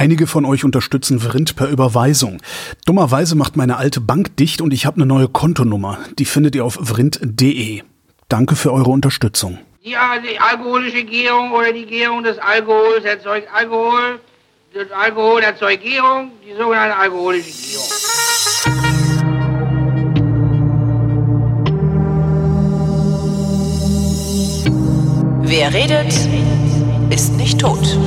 Einige von euch unterstützen Vrind per Überweisung. Dummerweise macht meine alte Bank dicht und ich habe eine neue Kontonummer. Die findet ihr auf vrind.de. Danke für eure Unterstützung. Die, die alkoholische Gärung oder die Gärung des Alkohols erzeugt Alkohol. Das Alkohol erzeugt Gärung, die sogenannte alkoholische Gärung. Wer redet, ist nicht tot.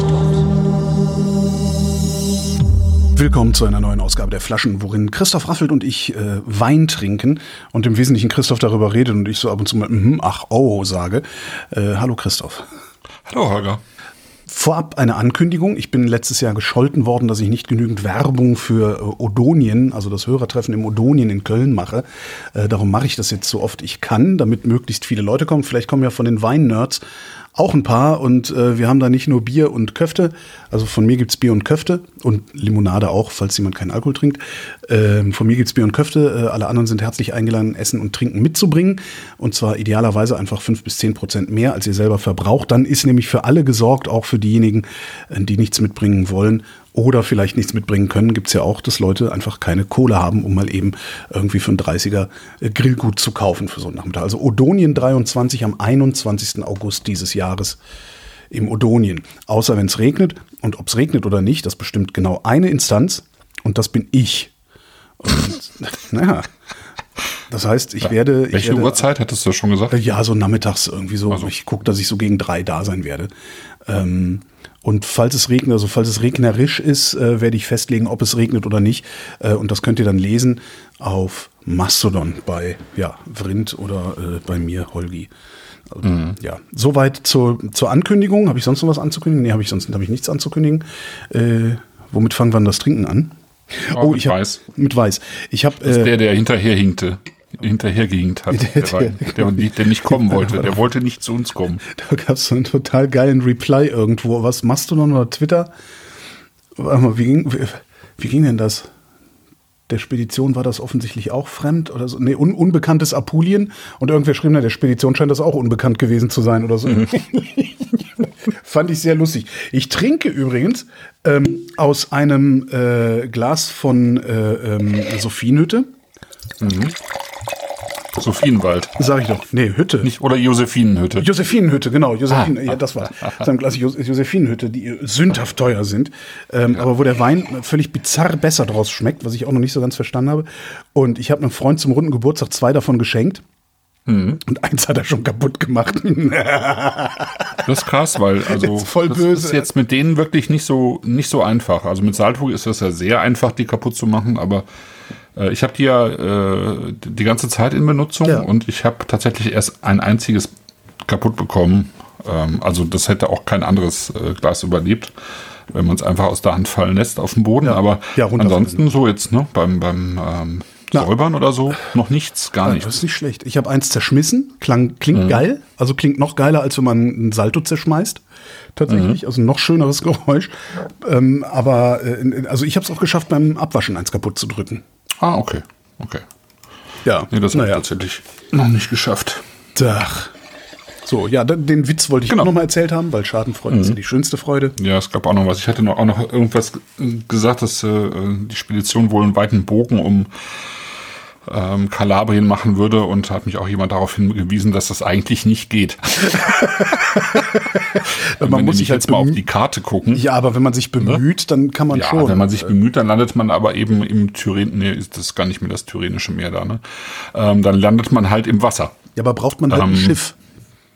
Willkommen zu einer neuen Ausgabe der Flaschen, worin Christoph Raffelt und ich äh, Wein trinken und im Wesentlichen Christoph darüber redet und ich so ab und zu mal mm, ach oh sage. Äh, hallo Christoph. Hallo Holger. Vorab eine Ankündigung. Ich bin letztes Jahr gescholten worden, dass ich nicht genügend Werbung für äh, Odonien, also das Hörertreffen im Odonien in Köln mache. Äh, darum mache ich das jetzt so oft ich kann, damit möglichst viele Leute kommen. Vielleicht kommen ja von den Wein-Nerds auch ein paar und äh, wir haben da nicht nur Bier und Köfte, also von mir gibt's Bier und Köfte und Limonade auch, falls jemand keinen Alkohol trinkt. Ähm, von mir gibt's Bier und Köfte, äh, alle anderen sind herzlich eingeladen, Essen und Trinken mitzubringen und zwar idealerweise einfach fünf bis zehn Prozent mehr, als ihr selber verbraucht. Dann ist nämlich für alle gesorgt, auch für diejenigen, äh, die nichts mitbringen wollen oder vielleicht nichts mitbringen können, gibt's ja auch, dass Leute einfach keine Kohle haben, um mal eben irgendwie für ein 30er äh, Grillgut zu kaufen für so einen Nachmittag. Also Odonien 23 am 21. August dieses Jahres im Odonien. Außer wenn es regnet. Und ob es regnet oder nicht, das bestimmt genau eine Instanz. Und das bin ich. Und, naja. Das heißt, ich werde. Welche ich werde, Uhrzeit hattest du schon gesagt? Ja, so nachmittags irgendwie so. Also. Ich gucke, dass ich so gegen drei da sein werde. Ähm, und falls es regnet, also falls es regnerisch ist, äh, werde ich festlegen, ob es regnet oder nicht. Äh, und das könnt ihr dann lesen auf Mastodon bei ja, Vrind oder äh, bei mir, Holgi. Also, Mhm. Ja, soweit zur, zur Ankündigung. Habe ich sonst noch was anzukündigen? Nee, habe ich sonst hab ich nichts anzukündigen. Äh, womit fangen wir denn das Trinken an? Oh, mit ich hab, Weiß. Mit Weiß. Ich habe Das ist äh, der, der hinterher hinkte. Hinterhergehinkt hat. Der- Der, der- der, nicht kommen wollte. Der wollte nicht zu uns kommen. Da gab es so einen total geilen Reply irgendwo. Was Mastodon oder Twitter? Warte mal, wie ging, wie, wie ging denn das? Der Spedition war das offensichtlich auch fremd oder so. Nee, un, unbekanntes Apulien. Und irgendwer schrieb, na, der Spedition scheint das auch unbekannt gewesen zu sein oder so. Fand ich sehr lustig. Ich trinke übrigens ähm, aus einem äh, Glas von äh, ähm, Sophienhütte. Sophienwald. Sag ich doch. Nee, Hütte. Nicht, oder Josephinenhütte. Josephinenhütte, genau. Josephine, Ah. ja, das war so ein Glas Jos Josephinenhütte, die sündhaft teuer sind, ähm, aber wo der Wein völlig bizarr besser draus schmeckt, was ich auch noch nicht so ganz verstanden habe. Und ich habe einem Freund zum runden Geburtstag zwei davon geschenkt. Mhm. Und eins hat er schon kaputt gemacht. Das ist krass, weil also Jetzt voll das böse. ist jetzt mit denen wirklich nicht so nicht so einfach. Also mit Salzburg ist das ja sehr einfach, die kaputt zu machen, aber äh, ich habe die ja äh, die ganze Zeit in Benutzung Ja. und ich habe tatsächlich erst ein einziges kaputt bekommen. Ähm, also das hätte auch kein anderes äh, Glas überlebt, wenn man es einfach aus der Hand fallen lässt auf den Boden. Ja. Aber Ja, ansonsten so jetzt ne beim beim ähm. Säubern oder so noch nichts, gar Das nichts. ist nicht schlecht. Ich habe eins zerschmissen, klang, klingt Mhm. geil, also klingt noch geiler, als wenn man ein Salto zerschmeißt. Tatsächlich, Mhm. also noch schöneres Geräusch. Ähm, aber äh, also ich habe es auch geschafft, beim Abwaschen eins kaputt zu drücken. Ah, okay. Okay. Ja, Nee, das habe naja. ich tatsächlich noch nicht geschafft. Ach. So, ja, den- Witz wollte ich Genau. auch noch mal erzählt haben, weil Schadenfreude ist ja die schönste Freude. Ja, es gab auch noch was. Ich hatte noch, auch noch irgendwas g- gesagt, dass äh, die Spedition wohl einen weiten Bogen um ähm, Kalabrien machen würde und hat mich auch jemand darauf hingewiesen, dass das eigentlich nicht geht. Man wenn muss sich halt jetzt mal auf die Karte gucken. Ja, aber wenn man sich bemüht, dann kann man Ja, schon. wenn man sich bemüht, dann landet man aber eben im Tyren, nee, ist das gar nicht mehr das Tyrrhenische Meer da, ne? Ähm, dann landet man halt im Wasser. ja, aber braucht man halt ein Ähm, Schiff.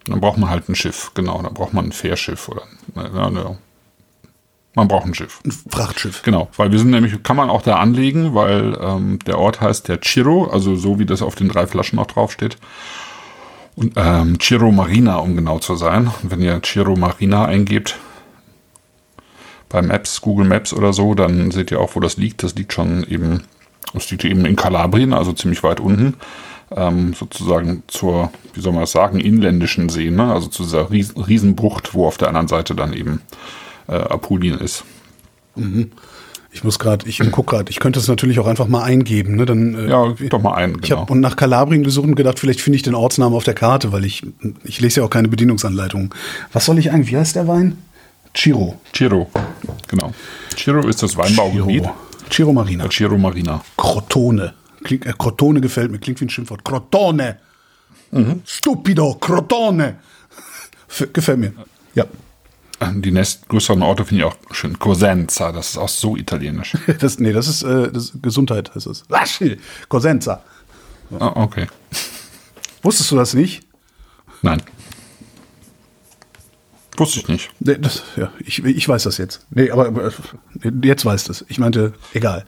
Dann braucht man halt ein Schiff, genau. Dann braucht man ein Fährschiff oder, ja, ja. Man braucht ein Schiff. Ein Frachtschiff. Genau, weil wir sind nämlich, kann man auch da anlegen, weil ähm, der Ort heißt der Chiro, also so wie das auf den drei Flaschen auch draufsteht. Und ähm, Chiro Marina, um genau zu sein. Und wenn ihr Chiro Marina eingebt, bei Maps, Google Maps oder so, dann seht ihr auch, wo das liegt. Das liegt schon eben, das liegt eben in Kalabrien, also ziemlich weit unten. Ähm, sozusagen zur, wie soll man das sagen, inländischen See, ne? also zu dieser Ries Riesenbucht, wo auf der anderen Seite dann eben äh, Apulien ist. Ich muss gerade, ich guck gerade, ich könnte es natürlich auch einfach mal eingeben, ne? Dann, äh, Ja, gib doch mal ein, Ich genau. habe und nach Kalabrien gesucht und gedacht, vielleicht finde ich den Ortsnamen auf der Karte, weil ich ich lese ja auch keine Bedienungsanleitung. Was soll ich ein? Wie heißt der Wein? Ciro. Ciro, genau. Ciro ist das Weinbaugebiet. Ciro. Ciro Marina. Äh, Ciro Marina. Crotone. Klingt, äh, Crotone gefällt mir, klingt wie ein Schimpfwort. Crotone. Stupido, Crotone. Gefällt mir. Ja. Die nächstgrößeren Orte finde ich auch schön. Cosenza, das ist auch so italienisch. Das, nee, das ist, äh, das ist Gesundheit, heißt es. Lasci, Cosenza. Ah, okay. Wusstest du das nicht? Nein. Wusste ich nicht. Nee, das, ja, ich, ich weiß das jetzt. Nee, aber äh, jetzt weißt du es. Ich meinte, egal.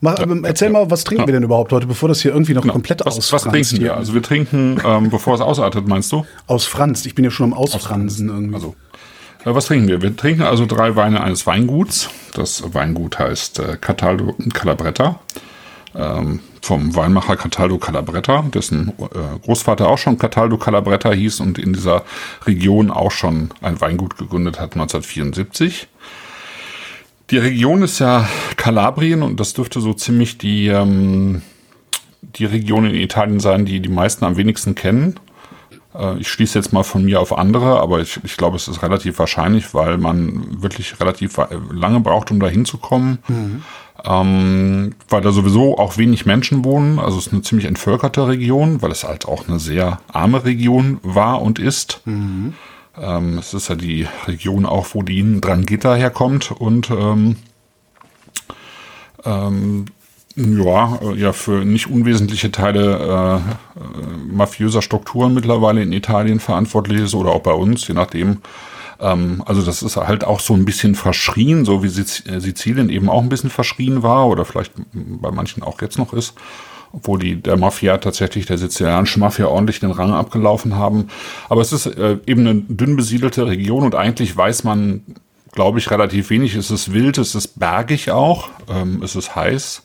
Mach, aber erzähl mal, was trinken Ja. wir denn überhaupt heute, bevor das hier irgendwie noch komplett Was, was ausfranst trinken hier? wir? Also wir trinken, ähm, bevor es ausartet, meinst du? Ausfranst. Ich bin ja schon am Ausfransen irgendwie. Also, äh, was trinken wir? Wir trinken also drei Weine eines Weinguts. Das Weingut heißt äh, Cataldo Calabretta. Ähm, vom Weinmacher Cataldo Calabretta, dessen äh, Großvater auch schon Cataldo Calabretta hieß und in dieser Region auch schon ein Weingut gegründet hat 1974. Die Region ist ja Kalabrien und das dürfte so ziemlich die, ähm, die Region in Italien sein, die die meisten am wenigsten kennen. Äh, Ich schließe jetzt mal von mir auf andere, aber ich, ich glaube, es ist relativ wahrscheinlich, weil man wirklich relativ lange braucht, um da hinzukommen. Ähm, weil da sowieso auch wenig Menschen wohnen. Also es ist eine ziemlich entvölkerte Region, weil es halt auch eine sehr arme Region war und ist. Ähm, es ist ja die Region auch, wo die Drangheta herkommt und ähm, ähm, ja, äh, ja, für nicht unwesentliche Teile äh, äh, mafiöser Strukturen mittlerweile in Italien verantwortlich ist oder auch bei uns, je nachdem. Ähm, also das ist halt auch so ein bisschen verschrien, so wie Siz äh, Sizilien eben auch ein bisschen verschrien war oder vielleicht bei manchen auch jetzt noch ist, obwohl die der Mafia tatsächlich der sizilianischen Mafia ordentlich den Rang abgelaufen haben. Aber es ist äh, eben eine dünn besiedelte Region und eigentlich weiß man, glaube ich, relativ wenig. Es ist wild, es ist bergig auch, ähm, es ist heiß.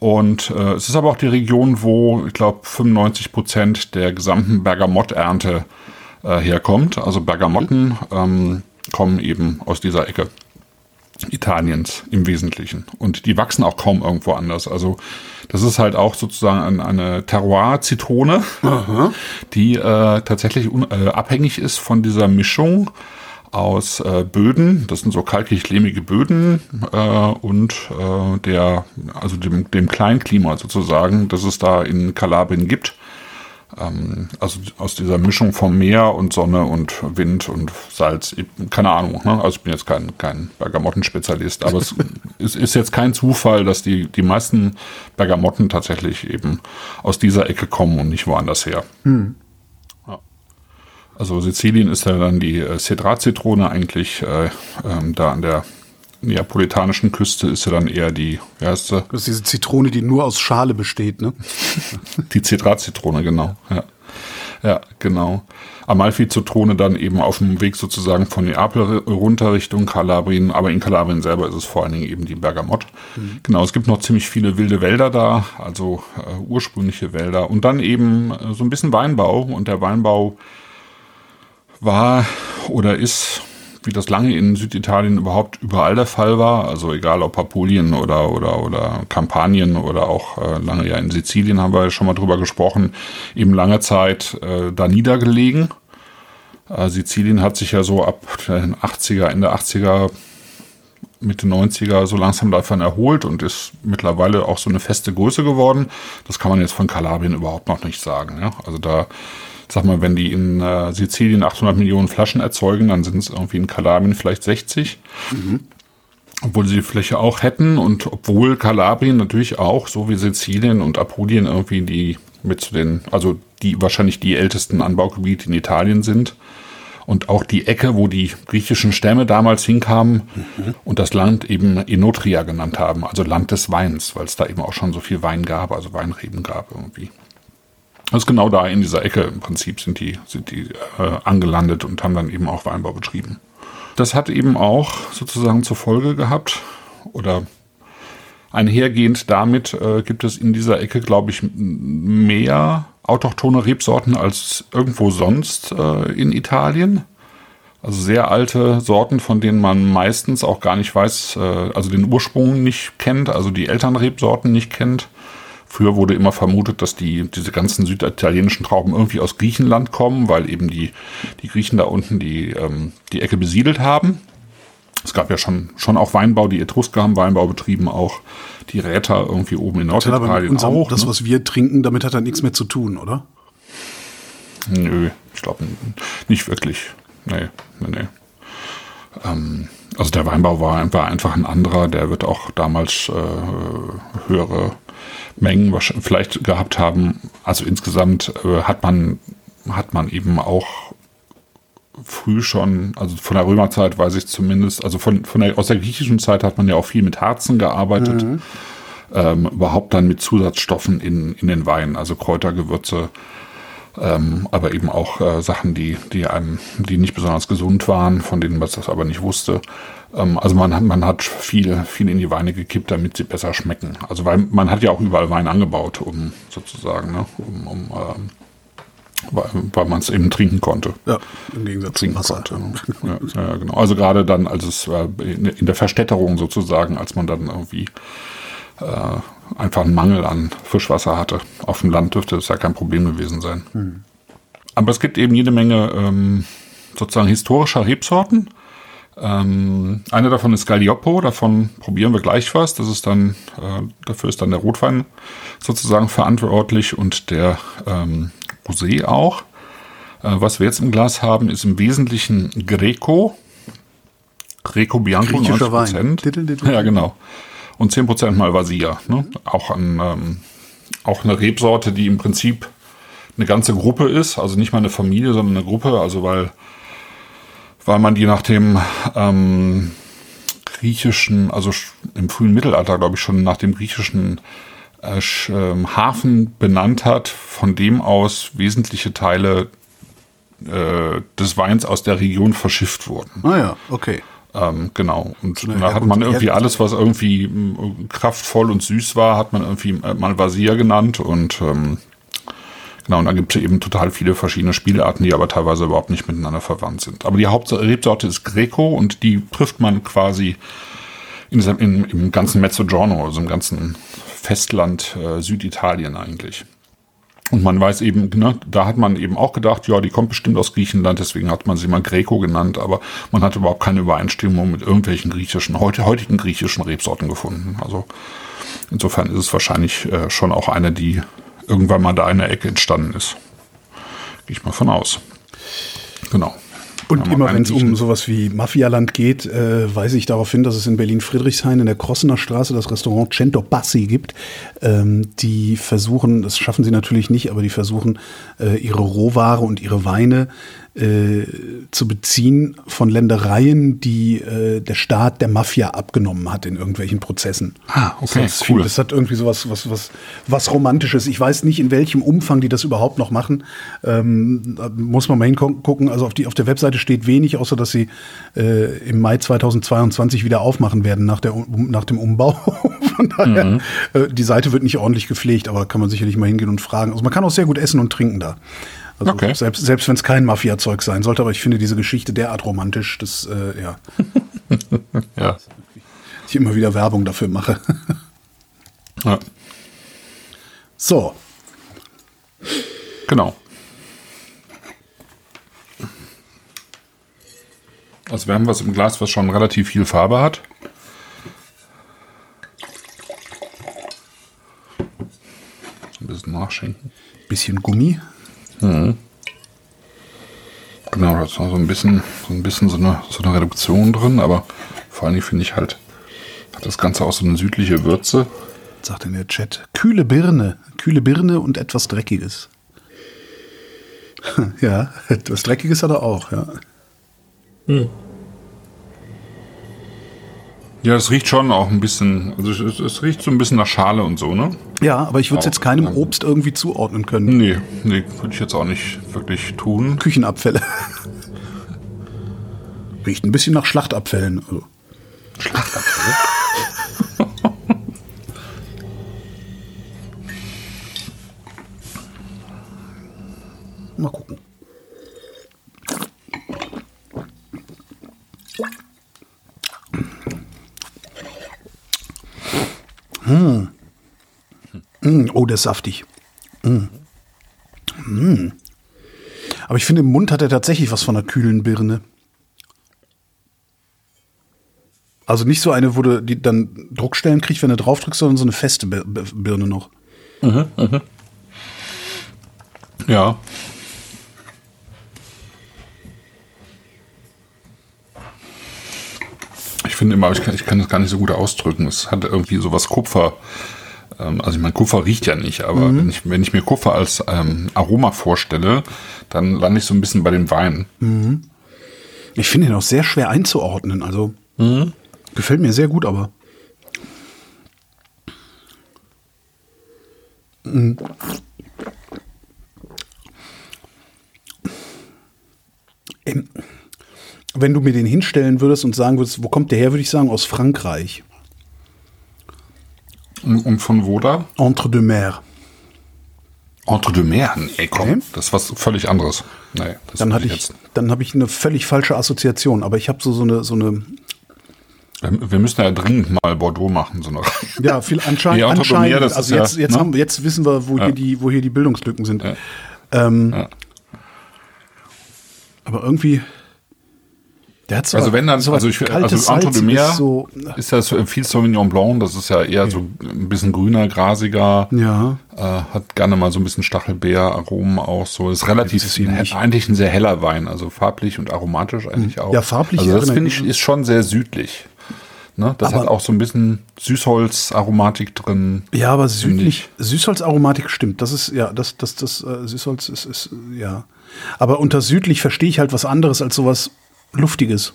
Und äh, es ist aber auch die Region, wo, ich glaube, 95 Prozent der gesamten Bergamotternte äh, herkommt. Also Bergamotten ähm, kommen eben aus dieser Ecke Italiens im Wesentlichen. Und die wachsen auch kaum irgendwo anders. Also das ist halt auch sozusagen ein- eine Terroir-Zitrone, die äh, tatsächlich äh, abhängig ist von dieser Mischung aus äh, Böden, das sind so kalkig-lehmige Böden äh, und äh, der, also dem, dem Kleinklima sozusagen, das es da in Kalabrien gibt. Ähm, also aus dieser Mischung vom Meer und Sonne und Wind und Salz, keine Ahnung. Ne? Also ich bin jetzt kein, kein Bergamottenspezialist, aber es ist, ist jetzt kein Zufall, dass die, die meisten Bergamotten tatsächlich eben aus dieser Ecke kommen und nicht woanders her. Also Sizilien ist ja dann die äh, Cedrat-Zitrone eigentlich, äh, ähm, da an der neapolitanischen Küste ist ja dann eher die, sie? Das ist diese Zitrone, die nur aus Schale besteht, ne? Die Cedrat-Zitrone, genau. Ja. ja, genau. Amalfi-Zitrone dann eben auf dem Weg sozusagen von Neapel runter Richtung Kalabrien, aber in Kalabrien selber ist es vor allen Dingen eben die Bergamott. Genau, es gibt noch ziemlich viele wilde Wälder da, also äh, ursprüngliche Wälder und dann eben äh, so ein bisschen Weinbau und der Weinbau war oder ist, wie das lange in Süditalien überhaupt überall der Fall war, also egal ob Apulien oder, oder, oder Kampanien oder auch äh, lange ja in Sizilien haben wir ja schon mal drüber gesprochen, eben lange Zeit äh, da niedergelegen. Äh, Sizilien hat sich ja so ab den 80er, Ende 80er, Mitte 90er so langsam davon erholt und ist mittlerweile auch so eine feste Größe geworden. Das kann man jetzt von Kalabrien überhaupt noch nicht sagen. Ja? Also da, sag mal, wenn die in äh, Sizilien 800 Millionen Flaschen erzeugen, dann sind es irgendwie in Kalabrien vielleicht 60. Obwohl sie die Fläche auch hätten und obwohl Kalabrien natürlich auch, so wie Sizilien und Apulien irgendwie die mit zu den, also die wahrscheinlich die ältesten Anbaugebiete in Italien sind. Und auch die Ecke, wo die griechischen Stämme damals hinkamen und das Land eben Enotria genannt haben, also Land des Weins, weil es da eben auch schon so viel Wein gab, also Weinreben gab irgendwie. Ist genau da in dieser Ecke im Prinzip sind die, sind die äh, angelandet und haben dann eben auch Weinbau betrieben. Das hat eben auch sozusagen zur Folge gehabt oder einhergehend damit äh, gibt es in dieser Ecke, glaube ich, mehr autochthone Rebsorten als irgendwo sonst äh, in Italien. Also sehr alte Sorten, von denen man meistens auch gar nicht weiß, äh, also den Ursprung nicht kennt, also die Elternrebsorten nicht kennt. Früher wurde immer vermutet, dass die, diese ganzen süditalienischen Trauben irgendwie aus Griechenland kommen, weil eben die, die Griechen da unten die, ähm, die Ecke besiedelt haben. Es gab ja schon, schon auch Weinbau, die Etrusker haben Weinbau betrieben, auch die Räter irgendwie oben in Das Norditalien unserem, auch. das, ne? was wir trinken, damit hat er nichts mehr zu tun, oder? Nö, ich glaube nicht wirklich. Nee, nee, nee. Ähm, also der Weinbau war, war einfach ein anderer, der wird auch damals äh, höhere Mengen vielleicht gehabt haben. Also insgesamt äh, hat man hat man eben auch früh schon, also von der Römerzeit weiß ich zumindest, also von, von der, aus der griechischen Zeit hat man ja auch viel mit Harzen gearbeitet, ähm, überhaupt dann mit Zusatzstoffen in, in den Wein, also Kräuter, Gewürze, ähm, aber eben auch äh, Sachen, die, die einem, die nicht besonders gesund waren, von denen man das aber nicht wusste. Ähm, also man hat, man hat viel, viel in die Weine gekippt, damit sie besser schmecken. Also weil man hat ja auch überall Wein angebaut, um sozusagen, ne, um, um ähm, weil, weil man es eben trinken konnte Ja, im Gegensatz trinken Wasser. konnte. Ja, ja, genau. Also gerade dann, als es äh, in in der Verstädterung sozusagen, als man dann irgendwie äh, einfach einen Mangel an Fischwasser hatte. Auf dem Land dürfte das ja kein Problem gewesen sein. Aber es gibt eben jede Menge ähm, sozusagen historischer Rebsorten. Ähm, eine davon ist Galliopo, davon probieren wir gleich was. Das ist dann, äh, dafür ist dann der Rotwein sozusagen verantwortlich und der ähm, Rosé auch. Äh, was wir jetzt im Glas haben, ist im Wesentlichen Greco. Greco Bianco, Griechischer 90 Wein. Diddle, diddle. Ja, genau. Und 10% Malvasia. Ne? Auch, ein, ähm, auch eine Rebsorte, die im Prinzip eine ganze Gruppe ist. Also nicht mal eine Familie, sondern eine Gruppe. Also weil, weil man die nach dem ähm, griechischen, also im frühen Mittelalter, glaube ich, schon nach dem griechischen äh, ähm, Hafen benannt hat, von dem aus wesentliche Teile äh, des Weins aus der Region verschifft wurden. Ah ja, okay. Ähm, genau. Und eine da hat man irgendwie alles, was irgendwie mm, kraftvoll und süß war, hat man irgendwie äh, Malvasia genannt und ähm, genau, und dann gibt es eben total viele verschiedene Spielarten, die aber teilweise überhaupt nicht miteinander verwandt sind. Aber die Hauptrebsorte ist Greco und die trifft man quasi in, diesem- in, im ganzen Mezzogiorno, also im ganzen Festland äh, Süditalien eigentlich. Und man weiß eben, ne, da hat man eben auch gedacht, ja, die kommt bestimmt aus Griechenland, deswegen hat man sie mal Greco genannt, aber man hat überhaupt keine Übereinstimmung mit irgendwelchen griechischen, heute, heutigen griechischen Rebsorten gefunden. Also insofern ist es wahrscheinlich äh, schon auch eine, die irgendwann mal da in der Ecke entstanden ist. Gehe ich mal von aus. Genau. Und immer wenn es um sowas wie Mafialand geht, äh, weise ich darauf hin, dass es in Berlin-Friedrichshain in der Krossener Straße das Restaurant Cento Passi gibt. Ähm, die versuchen, das schaffen sie natürlich nicht, aber die versuchen, äh, ihre Rohware und ihre Weine äh, zu beziehen von Ländereien, die äh, der Staat der Mafia abgenommen hat in irgendwelchen Prozessen. Ah, okay, das, viel, cool. das hat irgendwie sowas was, was, was Romantisches. Ich weiß nicht, in welchem Umfang die das überhaupt noch machen. Ähm, da muss man mal hingucken. Also auf, die, auf der Webseite steht wenig, außer dass sie äh, im Mai 2022 wieder aufmachen werden nach, der, um, nach dem Umbau. Von daher, Mhm. äh, die Seite wird nicht ordentlich gepflegt, aber kann man sicherlich mal hingehen und fragen. Also man kann auch sehr gut essen und trinken da. Also Okay. Selbst, selbst wenn es kein Mafia-Zeug sein sollte, aber ich finde diese Geschichte derart romantisch, dass äh, ja, Ja. ich immer wieder Werbung dafür mache. ja. so, Genau. Also wir haben was im Glas, was schon relativ viel Farbe hat. Ein bisschen nachschenken. bisschen Gummi. Genau, da ist noch so ein bisschen, so ein bisschen so eine, so eine Reduktion drin, aber vor allen Dingen finde ich halt, hat das Ganze auch so eine südliche Würze. sagt in der Chat. Kühle Birne. Kühle Birne und etwas Dreckiges. ja, etwas Dreckiges hat er auch, ja. Ja, es riecht schon auch ein bisschen, also es, es riecht so ein bisschen nach Schale und so, ne? Ja, aber ich würde es jetzt keinem ähm, Obst irgendwie zuordnen können. Nee, nee, würde ich jetzt auch nicht wirklich tun. Küchenabfälle. Riecht ein bisschen nach Schlachtabfällen. Also. Mal gucken. Mm, oh, der ist saftig. Mm. Mm. Aber ich finde, im Mund hat er tatsächlich was von einer kühlen Birne. Also nicht so eine, wo du die dann Druckstellen kriegst, wenn du drauf drückst, sondern so eine feste Bir- Bir- Birne noch. Ja. Finde immer, ich kann, ich kann das gar nicht so gut ausdrücken. Es hat irgendwie sowas Kupfer. ähm, Also ich meine, Kupfer riecht ja nicht, aber wenn, ich, wenn ich mir Kupfer als ähm, Aroma vorstelle, dann lande ich so ein bisschen bei dem Wein. Ich finde ihn auch sehr schwer einzuordnen. Also gefällt mir sehr gut, aber. Mm. Ähm, Wenn du mir den hinstellen würdest und sagen würdest, wo kommt der her, würde ich sagen, aus Frankreich. Und, und von wo da? Entre deux Mers. Entre deux Mer. Nee, komm, Okay. das ist was völlig anderes. Nee, das Dann hatte ich, dann habe ich eine völlig falsche Assoziation, aber ich habe so, so eine, so eine, Wir müssen ja dringend mal Bordeaux machen, so eine ja, viel anscheinend, Ja, deux anscheinend, das also ist ja, jetzt, jetzt ne? haben, jetzt wissen wir, wo hier die, wo hier die Bildungslücken sind. Ja. Ähm, Ja. Aber irgendwie, der hat so, Also wenn dann, so also ich also deux Salziges, Mer so, ist das viel Sauvignon Blanc, das ist ja eher so ein bisschen grüner, grasiger, ja, äh, hat gerne mal so ein bisschen Stachelbeer-Aromen auch so. Ist relativ, ist ein, eigentlich ein sehr heller Wein, also farblich und aromatisch eigentlich auch. Ja, farblich Also das finde ich ist schon sehr südlich. Ne? Das Aber- hat auch so ein bisschen Süßholz-Aromatik drin. ja, aber südlich, Süßholzaromatik stimmt. Das ist ja, das, das, das äh, Süßholz ist, ist, ja. Aber unter südlich verstehe ich halt was anderes als sowas Luftiges.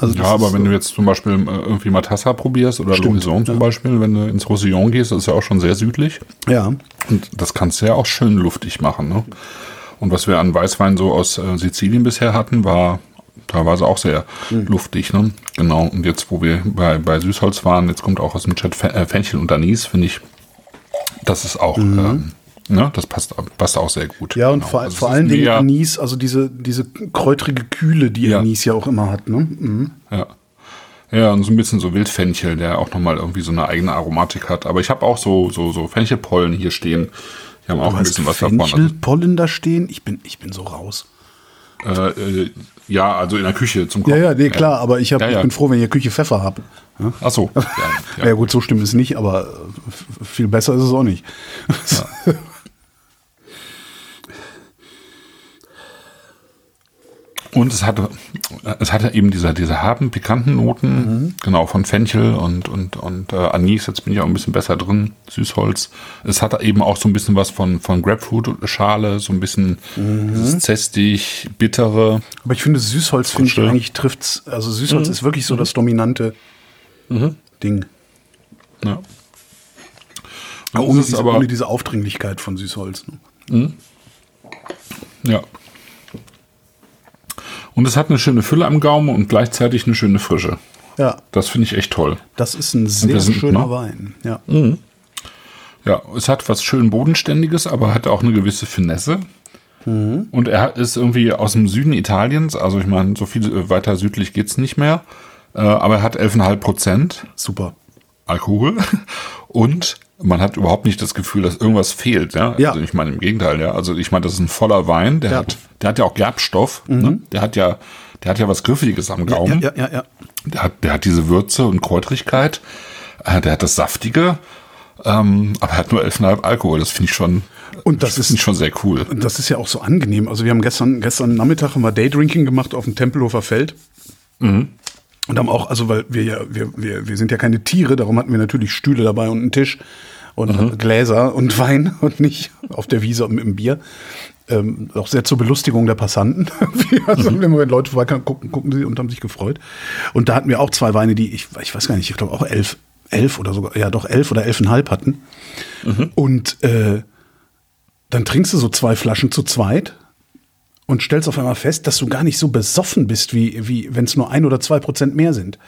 Also Ja, aber wenn so- du jetzt zum Beispiel äh, irgendwie Matassa probierst oder Stimmt, Louison zum Beispiel, wenn du ins Roussillon gehst, das ist ja auch schon sehr südlich. ja, Und das kannst du ja auch schön luftig machen. Ne? Und was wir an Weißwein so aus äh, Sizilien bisher hatten, war teilweise auch sehr luftig. Ne? Genau. Und jetzt, wo wir bei, bei Süßholz waren, jetzt kommt auch aus dem Chat Fe- äh, Fenchel und Anis, finde ich, das ist auch, ähm, ne? das passt, passt auch sehr gut. Ja, und Genau. vor, Also vor allen Dingen Anis, also diese, diese kräutrige Kühle, die Ja. Anis ja auch immer hat. Ne? Mhm. Ja. Ja, und so ein bisschen so Wildfenchel, der auch nochmal irgendwie so eine eigene Aromatik hat. Aber ich habe auch so, so, so Fenchelpollen hier stehen. Die haben auch ein bisschen was davon. Also, Fenchelpollen da stehen. Ich bin, ich bin so raus. äh, äh, ja, also in der Küche zum Ja, Kochen. ja, nee, klar, aber ich, hab, Ja, ja. ich bin froh, wenn ihr Küche Pfeffer habt. Ja? Ach so. Ja, Ja. ja. gut, so stimmt es nicht, aber äh, viel besser ist es auch nicht. Und es hatte, es hatte eben diese, diese harten, pikanten Noten, Mhm. genau, von Fenchel und, und, und äh, Anis, jetzt bin ich auch ein bisschen besser drin, Süßholz. Es hatte eben auch so ein bisschen was von, von Grapefruit-Schale, so ein bisschen Mhm. zestig, bittere. Aber ich finde, Süßholz, finde ich eigentlich trifft's. Also Süßholz Mhm. ist wirklich so das dominante Ding. Ja. Aber ohne, diese, aber, ohne diese Aufdringlichkeit von Süßholz. Ne? ja. Und es hat eine schöne Fülle am Gaumen und gleichzeitig eine schöne Frische. Ja, Das finde ich echt toll. das ist ein sehr sind, schöner ne? Wein. Ja. Ja, es hat was schön Bodenständiges, aber hat auch eine gewisse Finesse. Und er ist irgendwie aus dem Süden Italiens, also ich meine, so viel äh, weiter südlich geht's nicht mehr. Äh, aber er hat 11,5 Prozent Super. Alkohol und man hat überhaupt nicht das Gefühl, dass irgendwas fehlt. Ja? Ja. Also ich meine im Gegenteil, ja. Also ich meine, das ist ein voller Wein, der Ja. hat, der hat ja auch Gerbstoff, ne? der hat ja, der hat ja was Griffiges am Ja, Gaumen. ja, ja, ja. Der hat, der hat diese Würze und Kräutrigkeit. Äh, der hat das Saftige. Ähm, aber er hat nur 11,5 Alkohol. Das finde ich schon, Und das ist- schon sehr cool. Und das ist ja auch so angenehm. Also wir haben gestern, gestern Nachmittag haben wir Daydrinking gemacht auf dem Tempelhofer Feld. Und haben auch, also weil wir ja, wir, wir, wir sind ja keine Tiere, darum hatten wir natürlich Stühle dabei und einen Tisch und Gläser und Wein und nicht auf der Wiese im, im Bier. Ähm, auch sehr zur Belustigung der Passanten. also immer wenn Leute vorbeikamen, gucken, gucken sie und haben sich gefreut. Und da hatten wir auch zwei Weine, die ich, ich weiß gar nicht, ich glaube auch elf, elf oder sogar, ja doch elf oder elfeinhalb hatten. Und äh, dann trinkst du so zwei Flaschen zu zweit und stellst auf einmal fest, dass du gar nicht so besoffen bist, wie, wie wenn es nur ein oder zwei Prozent mehr sind.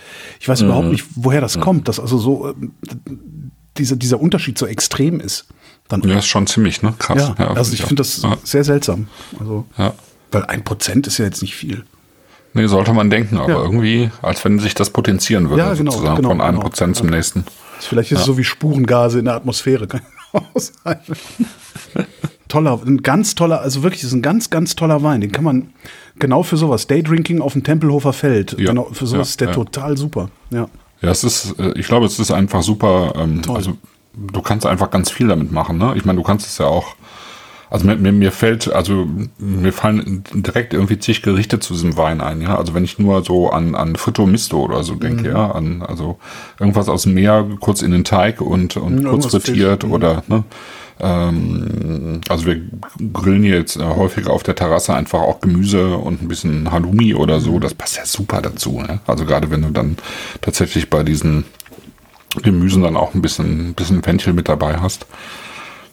Ich weiß überhaupt nicht, woher das kommt, dass also so ähm, dieser, dieser Unterschied so extrem ist. Dann, Ja, ist schon ziemlich, ne? Krass. ja, also ich finde das Ja. sehr seltsam. Also, Ja. weil ein Prozent ist ja jetzt nicht viel. Nee, sollte man denken, aber Ja. irgendwie, als wenn sich das potenzieren würde, Ja, genau, sozusagen, genau, von einem genau. Prozent zum nächsten. Vielleicht ist es so wie Spurengase in der Atmosphäre. Kann auch sein. toller, ein ganz toller, also wirklich, das ist ein ganz, ganz toller Wein. Den kann man genau für sowas, Daydrinking auf dem Tempelhofer Feld, Ja, genau, für sowas ja, ist der ja. total super. Ja. Ja, es ist, äh, ich glaube, es ist einfach super. Ähm, also du kannst einfach ganz viel damit machen. Ne? Ich meine, du kannst es ja auch. Also mir, mir, mir fällt, also mir fallen direkt irgendwie zig Gerichte zu diesem Wein ein, ja. Also wenn ich nur so an, an Fritto Misto oder so denke, Mhm. ja, an also irgendwas aus dem Meer, kurz in den Teig und, und Mhm, kurz frittiert mhm. oder ne, ähm, also wir grillen hier jetzt äh, häufiger auf der Terrasse einfach auch Gemüse und ein bisschen Halloumi oder so. Das passt ja super dazu. Ne? Also gerade wenn du dann tatsächlich bei diesen Gemüsen dann auch ein bisschen, bisschen Fenchel mit dabei hast,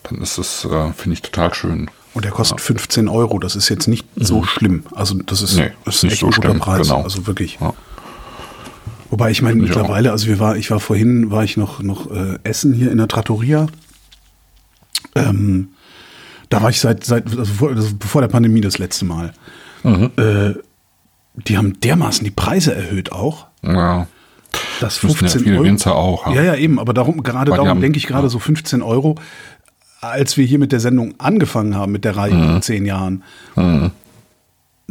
dann ist es, äh, finde ich, total schön. Und der kostet 15 Euro. Das ist jetzt nicht so schlimm. Also das ist, Mhm. Nee, das ist nicht echt so ein guter schlimm, Preis. genau. Also wirklich. Ja. Wobei ich meine, mittlerweile, also wir war, ich war vorhin, war ich noch, noch äh, essen hier in der Trattoria. Ähm, da war ich seit, seit also vor, also bevor der Pandemie das letzte Mal. Mhm. Äh, die haben dermaßen die Preise erhöht auch. Ja, Das müssen 15 ja viele Euro. Winzer auch. Ja, ja, eben, aber darum, gerade Weil darum haben- denke ich gerade ja. so 15 Euro, als wir hier mit der Sendung angefangen haben, mit der Reihe Mhm. in zehn Jahren.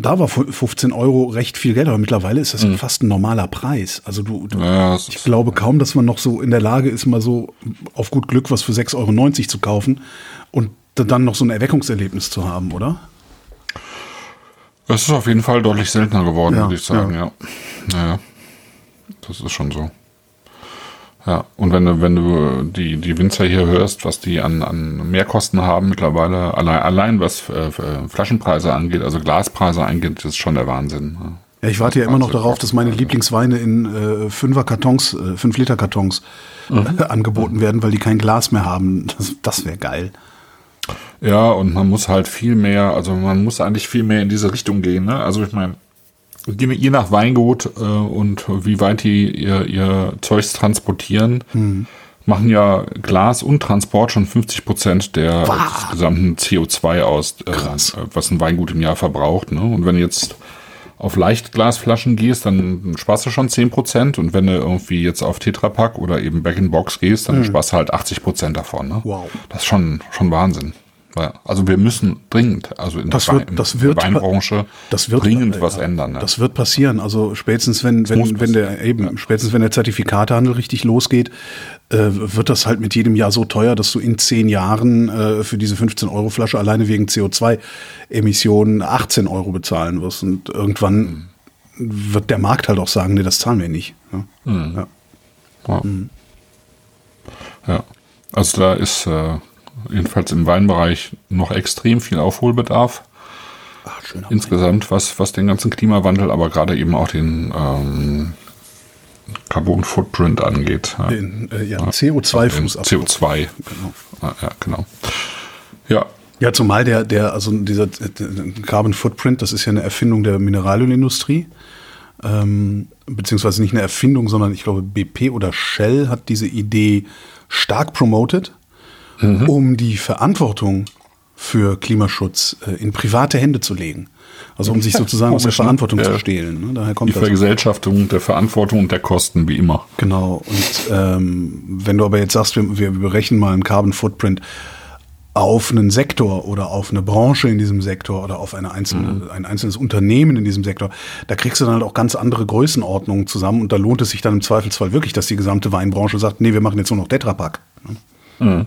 Da war fu- 15 Euro recht viel Geld, aber mittlerweile ist das fast ein normaler Preis. Also du, du Mhm. Ja, ich glaube kaum, dass man noch so in der Lage ist, mal so auf gut Glück was für 6,90 Euro zu kaufen und dann noch so ein Erweckungserlebnis zu haben, oder? Es ist auf jeden Fall deutlich seltener geworden, Ja, würde ich sagen, ja. ja. Das ist schon so. Ja, und wenn du, wenn du die, die Winzer hier hörst, was die an, an Mehrkosten haben mittlerweile, allein, allein was äh, Flaschenpreise angeht, also Glaspreise angeht, das ist schon der Wahnsinn. ne? Ja, ich warte ja immer noch darauf, dass meine Lieblingsweine in äh, Fünfer Kartons, äh, 5 Liter Kartons äh, angeboten werden, weil die kein Glas mehr haben. Das, das wäre geil. Ja, und man muss halt viel mehr, also man muss eigentlich viel mehr in diese Richtung gehen. Ne? Also ich meine, je je nach Weingut äh, und wie weit die ihr, ihr Zeugs transportieren, machen ja Glas und Transport schon 50 Prozent der des gesamten CO2 aus, äh, Krass. was ein Weingut im Jahr verbraucht. Ne? Und wenn du jetzt auf Leichtglasflaschen gehst, dann sparst du schon 10 Prozent. Und wenn du irgendwie jetzt auf Tetrapack oder eben Back-in-Box gehst, dann sparst du halt 80 Prozent davon. Ne? Wow. Das ist schon, schon Wahnsinn. Ja, Also wir müssen dringend, also in Das der, wird- das wird- Weinbranche Das wird dringend was ja, ändern. Ne? Das wird passieren. Also spätestens wenn wenn wenn der eben spätestens wenn der Zertifikatehandel richtig losgeht, äh, wird das halt mit jedem Jahr so teuer, dass du in zehn Jahren äh, für diese 15 Euro Flasche alleine wegen CO2-Emissionen 18 Euro bezahlen wirst und irgendwann wird der Markt halt auch sagen, nee, das zahlen wir nicht. Ja. Ja. ja. Mhm. ja. Also da ist äh, jedenfalls im Weinbereich noch extrem viel Aufholbedarf. Ach, Insgesamt, was, was den ganzen Klimawandel, aber gerade eben auch den ähm, Carbon Footprint angeht. Ja. Den, äh, ja, Den CO2-Fußabdruck. CO2. Genau. Ja, genau. Ja, Ja, zumal der, der, also dieser Carbon Footprint, das ist ja eine Erfindung der Mineralölindustrie. Ähm, beziehungsweise nicht eine Erfindung, sondern ich glaube, BP oder Shell hat diese Idee stark promoted, um die Verantwortung für Klimaschutz äh, in private Hände zu legen. Also um sich sozusagen aus der ne? Verantwortung zu stehlen. Ne? Daher kommt die. Vergesellschaftung der Verantwortung und der Kosten, wie immer. Genau. Und ähm, wenn du aber jetzt sagst, wir, wir berechnen mal einen Carbon Footprint auf einen Sektor oder auf eine Branche in diesem Sektor oder auf eine einzelne, ein einzelnes Unternehmen in diesem Sektor, da kriegst du dann halt auch ganz andere Größenordnungen zusammen und da lohnt es sich dann im Zweifelsfall wirklich, dass die gesamte Weinbranche sagt, nee, wir machen jetzt nur noch Tetrapack. Ne?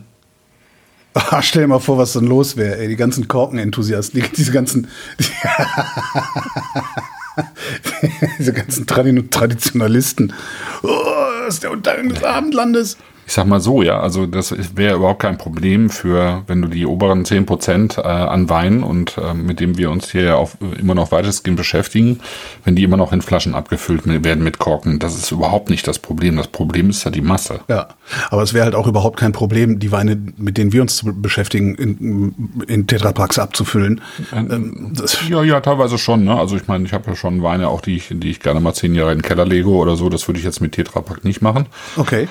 Ah, stell dir mal vor, was dann los wäre, ey, die ganzen Korkenenthusiasten, die, diese ganzen, diese ganzen Tradi Traditionalisten. Oh, das ist der Untergang des Abendlandes. Ich sag mal so, ja, also das wäre überhaupt kein Problem für, wenn du die oberen 10 Prozent äh, an Wein und äh, mit dem wir uns hier ja auch immer noch weitestgehend beschäftigen, wenn die immer noch in Flaschen abgefüllt werden mit Korken. Das ist überhaupt nicht das Problem. Das Problem ist ja die Masse. Ja, aber es wäre halt auch überhaupt kein Problem, die Weine, mit denen wir uns beschäftigen, in, in Tetrapacks abzufüllen. Ähm, das, Ja, ja, teilweise schon. Ne? Also ich meine, ich habe ja schon Weine, auch die ich, die ich gerne mal zehn Jahre in den Keller lege oder so. Das würde ich jetzt mit Tetrapack nicht machen. okay.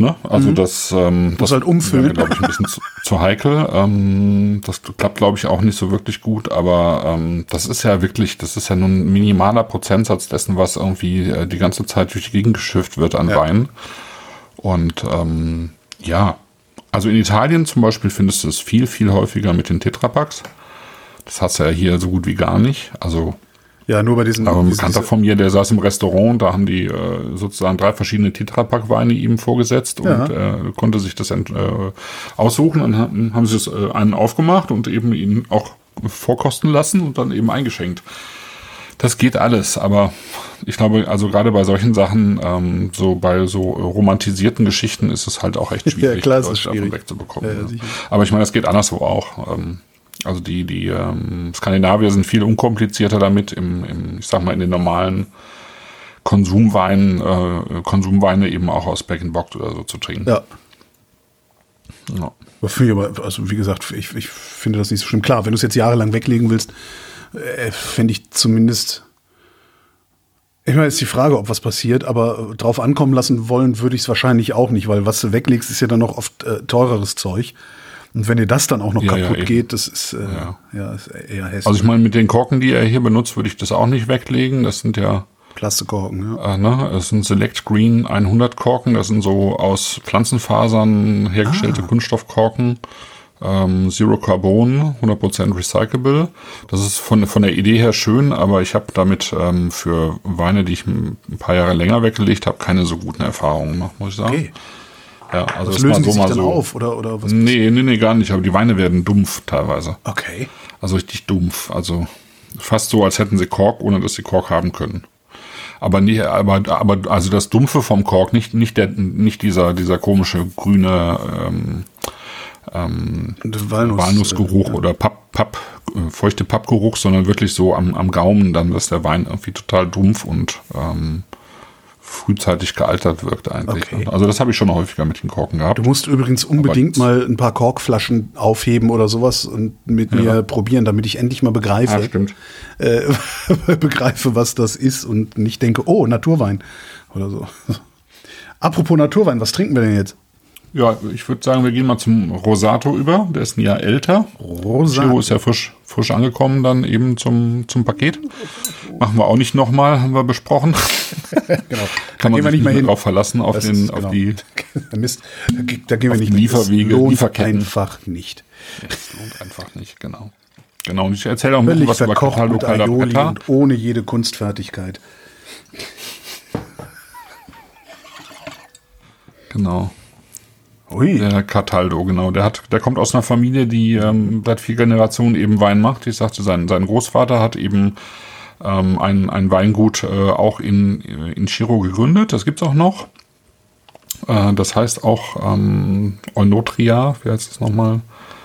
Ne? Also das, ähm, das halt umfüllen. glaube ich, ein bisschen zu, zu heikel. Ähm, das klappt, glaube ich, auch nicht so wirklich gut, aber ähm, das ist ja wirklich, das ist ja nur ein minimaler Prozentsatz dessen, was irgendwie äh, die ganze Zeit durch die Gegend geschifft wird an Ja. Wein. Und ähm, ja, Also in Italien zum Beispiel findest du es viel, viel häufiger mit den Tetrapacks. Das hast du ja hier so gut wie gar nicht. Also Ja, nur bei diesen. aber ein Bekannter von mir, der saß im Restaurant, da haben die äh, sozusagen drei verschiedene Tetrapack-Weine ihm vorgesetzt Ja. und er konnte sich das äh, aussuchen. Und haben, haben sie es äh, einen aufgemacht und eben ihn auch vorkosten lassen und dann eben eingeschenkt. Das geht alles, aber ich glaube, also gerade bei solchen Sachen, ähm, so bei so romantisierten Geschichten ist es halt auch echt schwierig, klar, die ist Leute davon schwierig. wegzubekommen. Ja, ja, aber ich meine, das geht anderswo auch. Ähm, also die, die ähm, Skandinavier sind viel unkomplizierter damit, im, im, ich sag mal, in den normalen Konsumweinen, äh, Konsumweine eben auch aus Back and Box oder so zu trinken. Ja. Ja. Also wie gesagt, ich, ich finde das nicht so schlimm. Klar, wenn du es jetzt jahrelang weglegen willst, äh, fände ich zumindest. Ich meine, ist die Frage, ob was passiert, aber äh, drauf ankommen lassen wollen würde ich es wahrscheinlich auch nicht, weil was du weglegst, ist ja dann noch oft äh, teureres Zeug. Und wenn dir das dann auch noch Ja, ja, kaputt eben. geht, das ist, äh, Ja. ja. ist eher hässlich. Also ich meine, mit den Korken, die er hier benutzt, würde ich das auch nicht weglegen. Das sind ja Plastikkorken, ja. Äh, ne? Es sind Select Green 100 Korken, das sind so aus Pflanzenfasern hergestellte Kunststoffkorken. Ähm, Zero Carbon, 100% recyclable. Das ist von, von der Idee her schön, aber ich habe damit ähm, für Weine, die ich ein paar Jahre länger weggelegt habe, keine so guten Erfahrungen gemacht, muss ich sagen. Okay. Ja, also Was das lösen mal die so sich mal dann so. auf? Oder, oder was? Nee, nee, nee, gar nicht. Aber die Weine werden dumpf teilweise. Okay. Also richtig dumpf. Also fast so, als hätten sie Kork, ohne dass sie Kork haben können. Aber nie, aber, aber also das Dumpfe vom Kork, nicht, nicht, der, nicht dieser, dieser komische grüne ähm, Walnuss, Walnussgeruch äh, oder Papp, Papp, äh, feuchte Pappgeruch, sondern wirklich so am, am Gaumen dann, dass der Wein irgendwie total dumpf und ähm, frühzeitig gealtert wirkt eigentlich. Okay. Also das habe ich schon häufiger mit den Korken gehabt. Du musst übrigens unbedingt mal ein paar Korkflaschen aufheben oder sowas und mit mir probieren, damit ich endlich mal begreife, Ah, stimmt. äh, begreife, was das ist und nicht denke, oh, Naturwein oder so. Apropos Naturwein, was trinken wir denn jetzt? Ja, ich würde sagen, wir gehen mal zum Rosato über. Der ist ein Jahr älter. Rosato. Giro ist ja frisch, frisch angekommen dann eben zum, zum Paket. Machen wir auch nicht nochmal, haben wir besprochen. Genau. Kann man da gehen wir sich nicht mehr hin. drauf verlassen, auf, Das den, ist, auf genau. die Mist, da, da gehen wir auf nicht mehr Lieferwege, lohnt Lieferketten. einfach nicht. Das lohnt einfach nicht, genau. Genau, und ich erzähle auch ein bisschen was über Cataldo mit Aioli und ohne jede Kunstfertigkeit. Genau. Ui. Der Cataldo, genau. Der hat, der kommt aus einer Familie, die ähm, seit vier Generationen eben Wein macht. Ich sagte, sein, sein Großvater hat eben ähm, ein, ein Weingut äh, auch in, in Chiro gegründet. Das gibt's auch noch. Äh, das heißt auch ähm, Onotria, wie heißt das nochmal?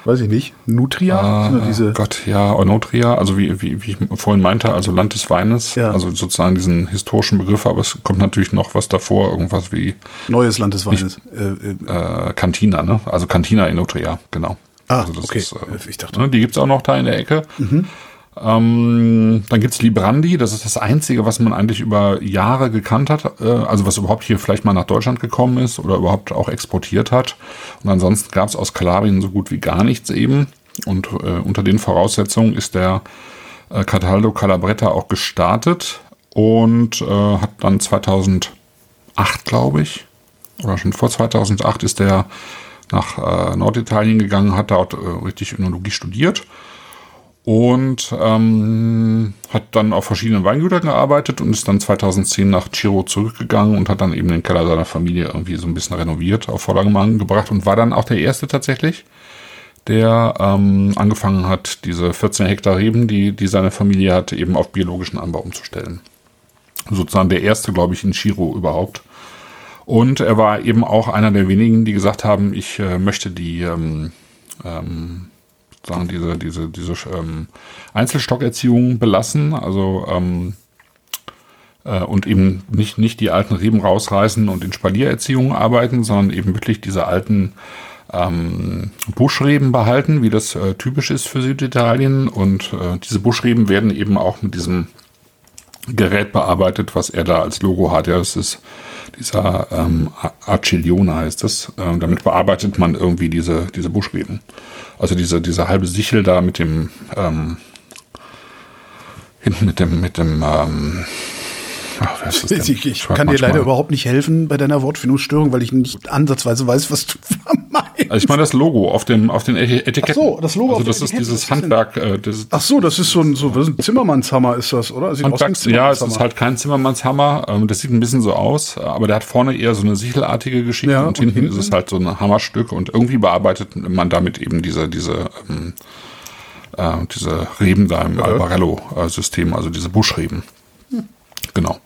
Weiß ich nicht. Nutria? Das diese Gott, ja, Onotria, also wie, wie, wie ich vorhin meinte, also Land des Weines, Ja. also sozusagen diesen historischen Begriff, aber es kommt natürlich noch was davor, irgendwas wie neues Land des Weines. Äh, äh, äh, Cantina, ne? Also Cantina Enotria, genau. Ah, also das okay. Ist, äh, Ich dachte- ne, die gibt's auch noch da in der Ecke. Ähm, dann gibt's Librandi, das ist das Einzige, was man eigentlich über Jahre gekannt hat, äh, also was überhaupt hier vielleicht mal nach Deutschland gekommen ist oder überhaupt auch exportiert hat. Und ansonsten gab's aus Kalabrien so gut wie gar nichts eben. Und äh, unter den Voraussetzungen ist der äh, Cataldo Calabretta auch gestartet und äh, hat dann 2008, glaube ich, oder schon vor 2008 ist der nach äh, Norditalien gegangen, hat dort äh, richtig Önologie studiert und ähm, hat dann auf verschiedenen Weingütern gearbeitet und ist dann 2010 nach Chiro zurückgegangen und hat dann eben den Keller seiner Familie irgendwie so ein bisschen renoviert, auf Vordermann gebracht und war dann auch der erste tatsächlich, der ähm, angefangen hat, diese 14 Hektar Reben, die, die seine Familie hat, eben auf biologischen Anbau umzustellen. Sozusagen der erste, glaube ich, in Chiro überhaupt. Und er war eben auch einer der wenigen, die gesagt haben, ich äh, möchte die ähm, ähm, sagen diese diese diese ähm, Einzelstockerziehung belassen, also ähm, äh, und eben nicht nicht die alten Reben rausreißen und in Spaliererziehung arbeiten, sondern eben wirklich diese alten ähm, Buschreben behalten, wie das äh, typisch ist für Süditalien. Und äh, diese Buschreben werden eben auch mit diesem Gerät bearbeitet, was er da als Logo hat. Ja, das ist dieser ähm, Archilione heißt das. Ähm, damit bearbeitet man irgendwie diese, diese Buschreben. Also diese, diese halbe Sichel da mit dem ähm, hinten mit dem, mit dem ähm, ach, ist denn? Ich, ich kann dir leider überhaupt nicht helfen bei deiner Wortfindungsstörung, weil ich nicht ansatzweise weiß, was du vermeinst. Also ich meine das Logo auf dem auf den Eti- Etiketten. Ach so, das Logo Also auf das ist dieses Handwerk. Äh, das, Ach so, das ist so ein, so ein Zimmermannshammer, ist das, oder? Sieht aus wie ein Handwerk, ja, es ist halt kein Zimmermannshammer. Ähm, das sieht ein bisschen so aus, aber der hat vorne eher so eine sichelartige Geschichte Ja, und und hinten, hinten? ist es halt so ein Hammerstück und irgendwie bearbeitet man damit eben diese diese ähm, äh, diese Reben da im Albarello-System, also diese Buschreben. Genau.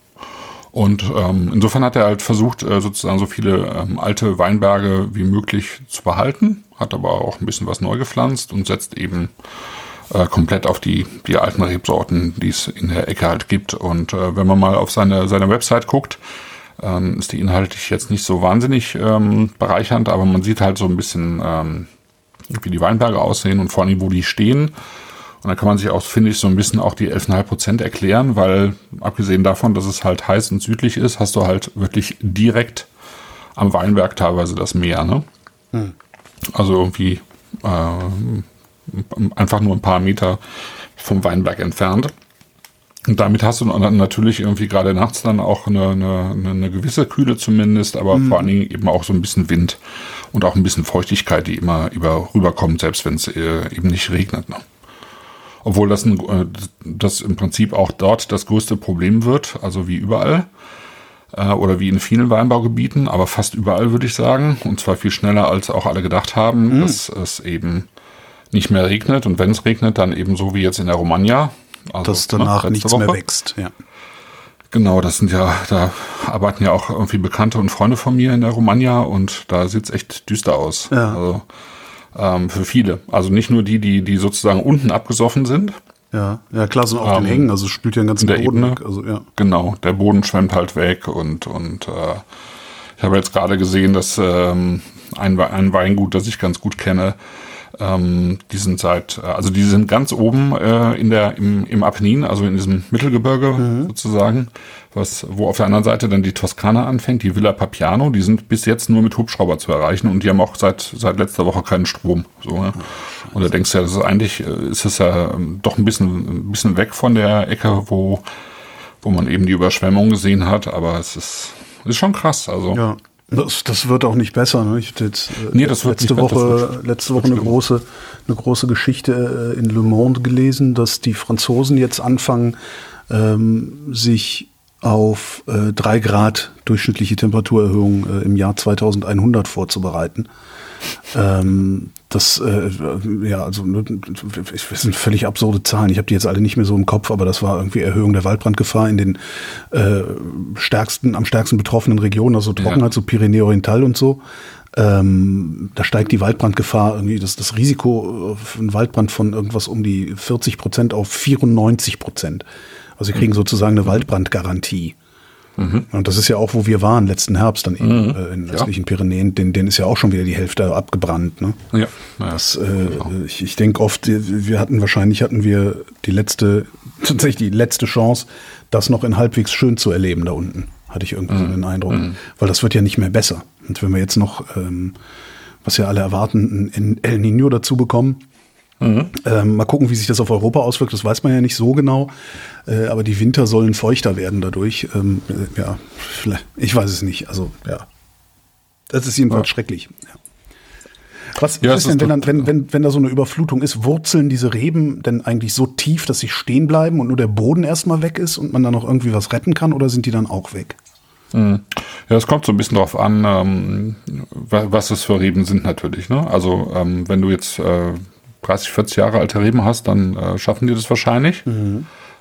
Und ähm, insofern hat er halt versucht, äh, sozusagen so viele ähm, alte Weinberge wie möglich zu behalten, hat aber auch ein bisschen was neu gepflanzt und setzt eben äh, komplett auf die, die alten Rebsorten, die es in der Ecke halt gibt. Und äh, wenn man mal auf seine, seine Website guckt, ähm, ist die inhaltlich jetzt nicht so wahnsinnig ähm, bereichernd, aber man sieht halt so ein bisschen, ähm, wie die Weinberge aussehen und vor allem, wo die stehen. Und dann kann man sich auch, finde ich, so ein bisschen auch die 11,5 Prozent erklären, weil abgesehen davon, dass es halt heiß und südlich ist, hast du halt wirklich direkt am Weinberg teilweise das Meer. Ne? Also irgendwie äh, einfach nur ein paar Meter vom Weinberg entfernt. Und damit hast du dann natürlich irgendwie gerade nachts dann auch eine, eine, eine- gewisse Kühle zumindest, aber vor allen Dingen eben auch so ein bisschen Wind und auch ein bisschen Feuchtigkeit, die immer über rüberkommt, selbst wenn es äh, eben nicht regnet. Ne? Obwohl das, ein, äh, das im Prinzip auch dort das größte Problem wird, also wie überall äh, oder wie in vielen Weinbaugebieten, aber fast überall würde ich sagen, und zwar viel schneller als auch alle gedacht haben, dass es eben nicht mehr regnet und wenn es regnet, dann eben so wie jetzt in der Romagna. Also, Dass danach ne, nichts mehr Woche. wächst. Ja. Genau, das sind ja, da arbeiten ja auch irgendwie Bekannte und Freunde von mir in der Romagna und da sieht's echt düster aus. Ja. Also ähm, für viele. Also nicht nur die, die, die sozusagen unten abgesoffen sind. Ja, ja klar, sind den Ähm, Hängen, also spült ja den ganzen Boden Ebene. weg. Also, ja. Genau, der Boden schwemmt halt weg und, und äh, ich habe jetzt gerade gesehen, dass ähm, ein, ein Weingut, das ich ganz gut kenne, ähm, die sind seit, äh, also die sind ganz oben äh, in der, im, im Apennin, also in diesem Mittelgebirge sozusagen, was, wo auf der anderen Seite dann die Toskana anfängt, die Villa Papiano, die sind bis jetzt nur mit Hubschrauber zu erreichen und die haben auch seit, seit letzter Woche keinen Strom. So, ne? Und da denkst du ja, das ist eigentlich, äh, ist es ja ähm, doch ein bisschen, ein bisschen weg von der Ecke, wo, wo man eben die Überschwemmung gesehen hat, aber es ist, ist schon krass. Also Ja. Das, das wird auch nicht besser. Ne? Ich hatte jetzt äh, Nee, das letzte das Woche, wird- letzte Woche eine große, eine große Geschichte äh, in Le Monde gelesen, dass die Franzosen jetzt anfangen, ähm, sich auf äh, drei Grad durchschnittliche Temperaturerhöhung äh, im Jahr 2100 vorzubereiten. Ähm, das, äh, ja, also ne, das sind völlig absurde Zahlen. Ich habe die jetzt alle nicht mehr so im Kopf, aber das war irgendwie Erhöhung der Waldbrandgefahr in den äh, stärksten, am stärksten betroffenen Regionen, also Trockenheit, so Pyrenäe Oriental und so. Ähm, da steigt die Waldbrandgefahr irgendwie, das, das Risiko für einen Waldbrand von irgendwas um die 40 Prozent auf 94 Prozent. Also sie kriegen sozusagen eine Waldbrandgarantie. Und das ist ja auch, wo wir waren letzten Herbst dann eben äh, in den östlichen Pyrenäen, den, den ist ja auch schon wieder die Hälfte abgebrannt. Ne? ja, ja. Das, äh, ich, ich denke oft, wir hatten wahrscheinlich hatten wir die letzte, tatsächlich die letzte Chance, das noch in halbwegs schön zu erleben da unten. Hatte ich irgendwie so den Eindruck. Weil das wird ja nicht mehr besser. Und wenn wir jetzt noch, ähm, was ja alle erwarten, ein El Nino dazu bekommen, ähm, mal gucken, wie sich das auf Europa auswirkt. Das weiß man ja nicht so genau. Äh, aber die Winter sollen feuchter werden dadurch. Ähm, äh, ja, vielleicht, ich weiß es nicht. Also, ja. Das ist jedenfalls schrecklich. Ja. Was, Ja, was es ist denn, wenn, wenn, wenn, wenn da so eine Überflutung ist, wurzeln diese Reben denn eigentlich so tief, dass sie stehen bleiben und nur der Boden erstmal weg ist und man dann noch irgendwie was retten kann oder sind die dann auch weg? Ja, es kommt so ein bisschen drauf an, ähm, wa- was es für Reben sind natürlich. Ne? Also ähm, wenn du jetzt äh, 30, 40 Jahre alte Reben hast, dann äh, schaffen die das wahrscheinlich.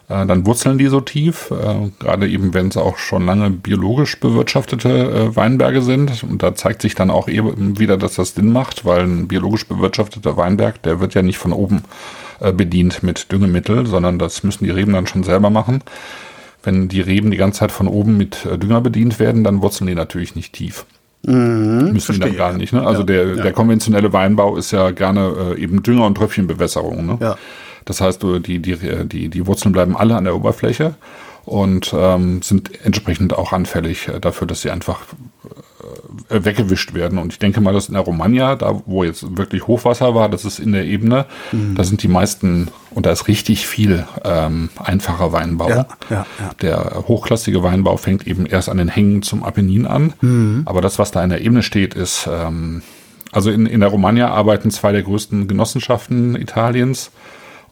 Äh, dann wurzeln die so tief, äh, gerade eben wenn es auch schon lange biologisch bewirtschaftete äh, Weinberge sind. Und da zeigt sich dann auch eben wieder, dass das Sinn macht, weil ein biologisch bewirtschafteter Weinberg, der wird ja nicht von oben äh, bedient mit Düngemittel, sondern das müssen die Reben dann schon selber machen. Wenn die Reben die ganze Zeit von oben mit äh, Dünger bedient werden, dann wurzeln die natürlich nicht tief. Müssen die dann verstehe, gar nicht. Ne? Also Ja, der, ja. der konventionelle Weinbau ist ja gerne äh, eben Dünger und Tröpfchenbewässerung. Ne? Ja. Das heißt, du, die, die, die, die Wurzeln bleiben alle an der Oberfläche und ähm, sind entsprechend auch anfällig äh, dafür, dass sie einfach äh, weggewischt werden. Und ich denke mal, dass in der Romagna, da wo jetzt wirklich Hochwasser war, das ist in der Ebene, Mhm. da sind die meisten, und da ist richtig viel ähm, einfacher Weinbau. Ja, ja, ja. Der hochklassige Weinbau fängt eben erst an den Hängen zum Apennin an. Mhm. Aber das, was da in der Ebene steht, ist ähm, also in, in der Romagna arbeiten zwei der größten Genossenschaften Italiens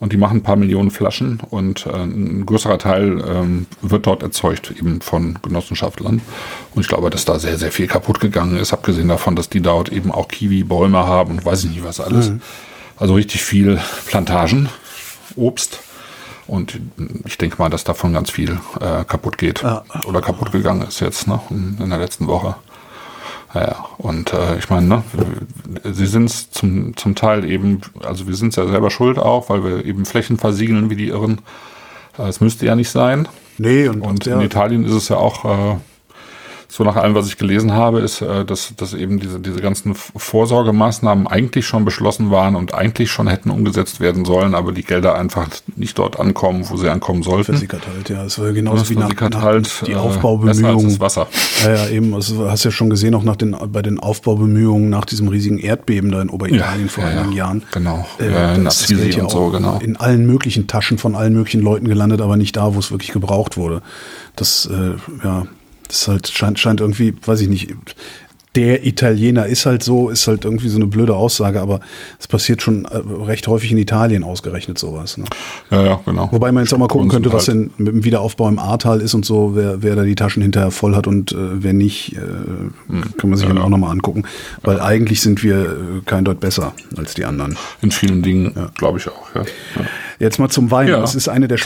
und die machen ein paar Millionen Flaschen und äh, ein größerer Teil ähm, wird dort erzeugt eben von Genossenschaftlern. Und ich glaube, dass da sehr, sehr viel kaputt gegangen ist, abgesehen davon, dass die dort eben auch Kiwi-Bäume haben und weiß ich nicht was alles. Also richtig viel Plantagen, Obst. Und ich denke mal, dass davon ganz viel äh, kaputt geht. Ja. Oder kaputt gegangen ist jetzt, ne? In der letzten Woche. Ja, und äh, ich meine, ne, sie sind es zum, zum Teil eben, also wir sind es ja selber schuld auch, weil wir eben Flächen versiegeln wie die Irren. Äh, Es müsste ja nicht sein. Nee, und, Und in Italien ist es ja auch, äh, so nach allem, was ich gelesen habe, ist, äh, dass, dass eben diese, diese ganzen Vorsorgemaßnahmen eigentlich schon beschlossen waren und eigentlich schon hätten umgesetzt werden sollen, aber die Gelder einfach nicht dort ankommen, wo sie ankommen sollten. versickert halt, ja. Es war genauso Das wie nach, nach halt, die äh, als Aufbaubemühungen. das Wasser. Ja, ja, eben. Also, du hast ja schon gesehen, auch nach den, bei den Aufbaubemühungen nach diesem riesigen Erdbeben da in Oberitalien vor ja, ja. einigen Jahren. Genau. Äh, Ja, in Assisi ja und so, genau. In allen möglichen Taschen von allen möglichen Leuten gelandet, aber nicht da, wo es wirklich gebraucht wurde. Das, äh, ja, das halt, scheint, scheint irgendwie, weiß ich nicht, der Italiener ist halt so, ist halt irgendwie so eine blöde Aussage, aber es passiert schon äh, recht häufig in Italien ausgerechnet sowas. Ne? Ja, ja, genau. Wobei man jetzt auch mal gucken könnte, was halt- denn mit dem Wiederaufbau im Ahrtal ist und so, wer, wer da die Taschen hinterher voll hat und äh, wer nicht, äh, Hm. kann man sich dann auch nochmal angucken. Weil eigentlich sind wir äh, kein Deut besser als die anderen. In vielen Dingen, glaube ich auch. Ja. Ja. Jetzt mal zum Wein. Ja, das ist eine der,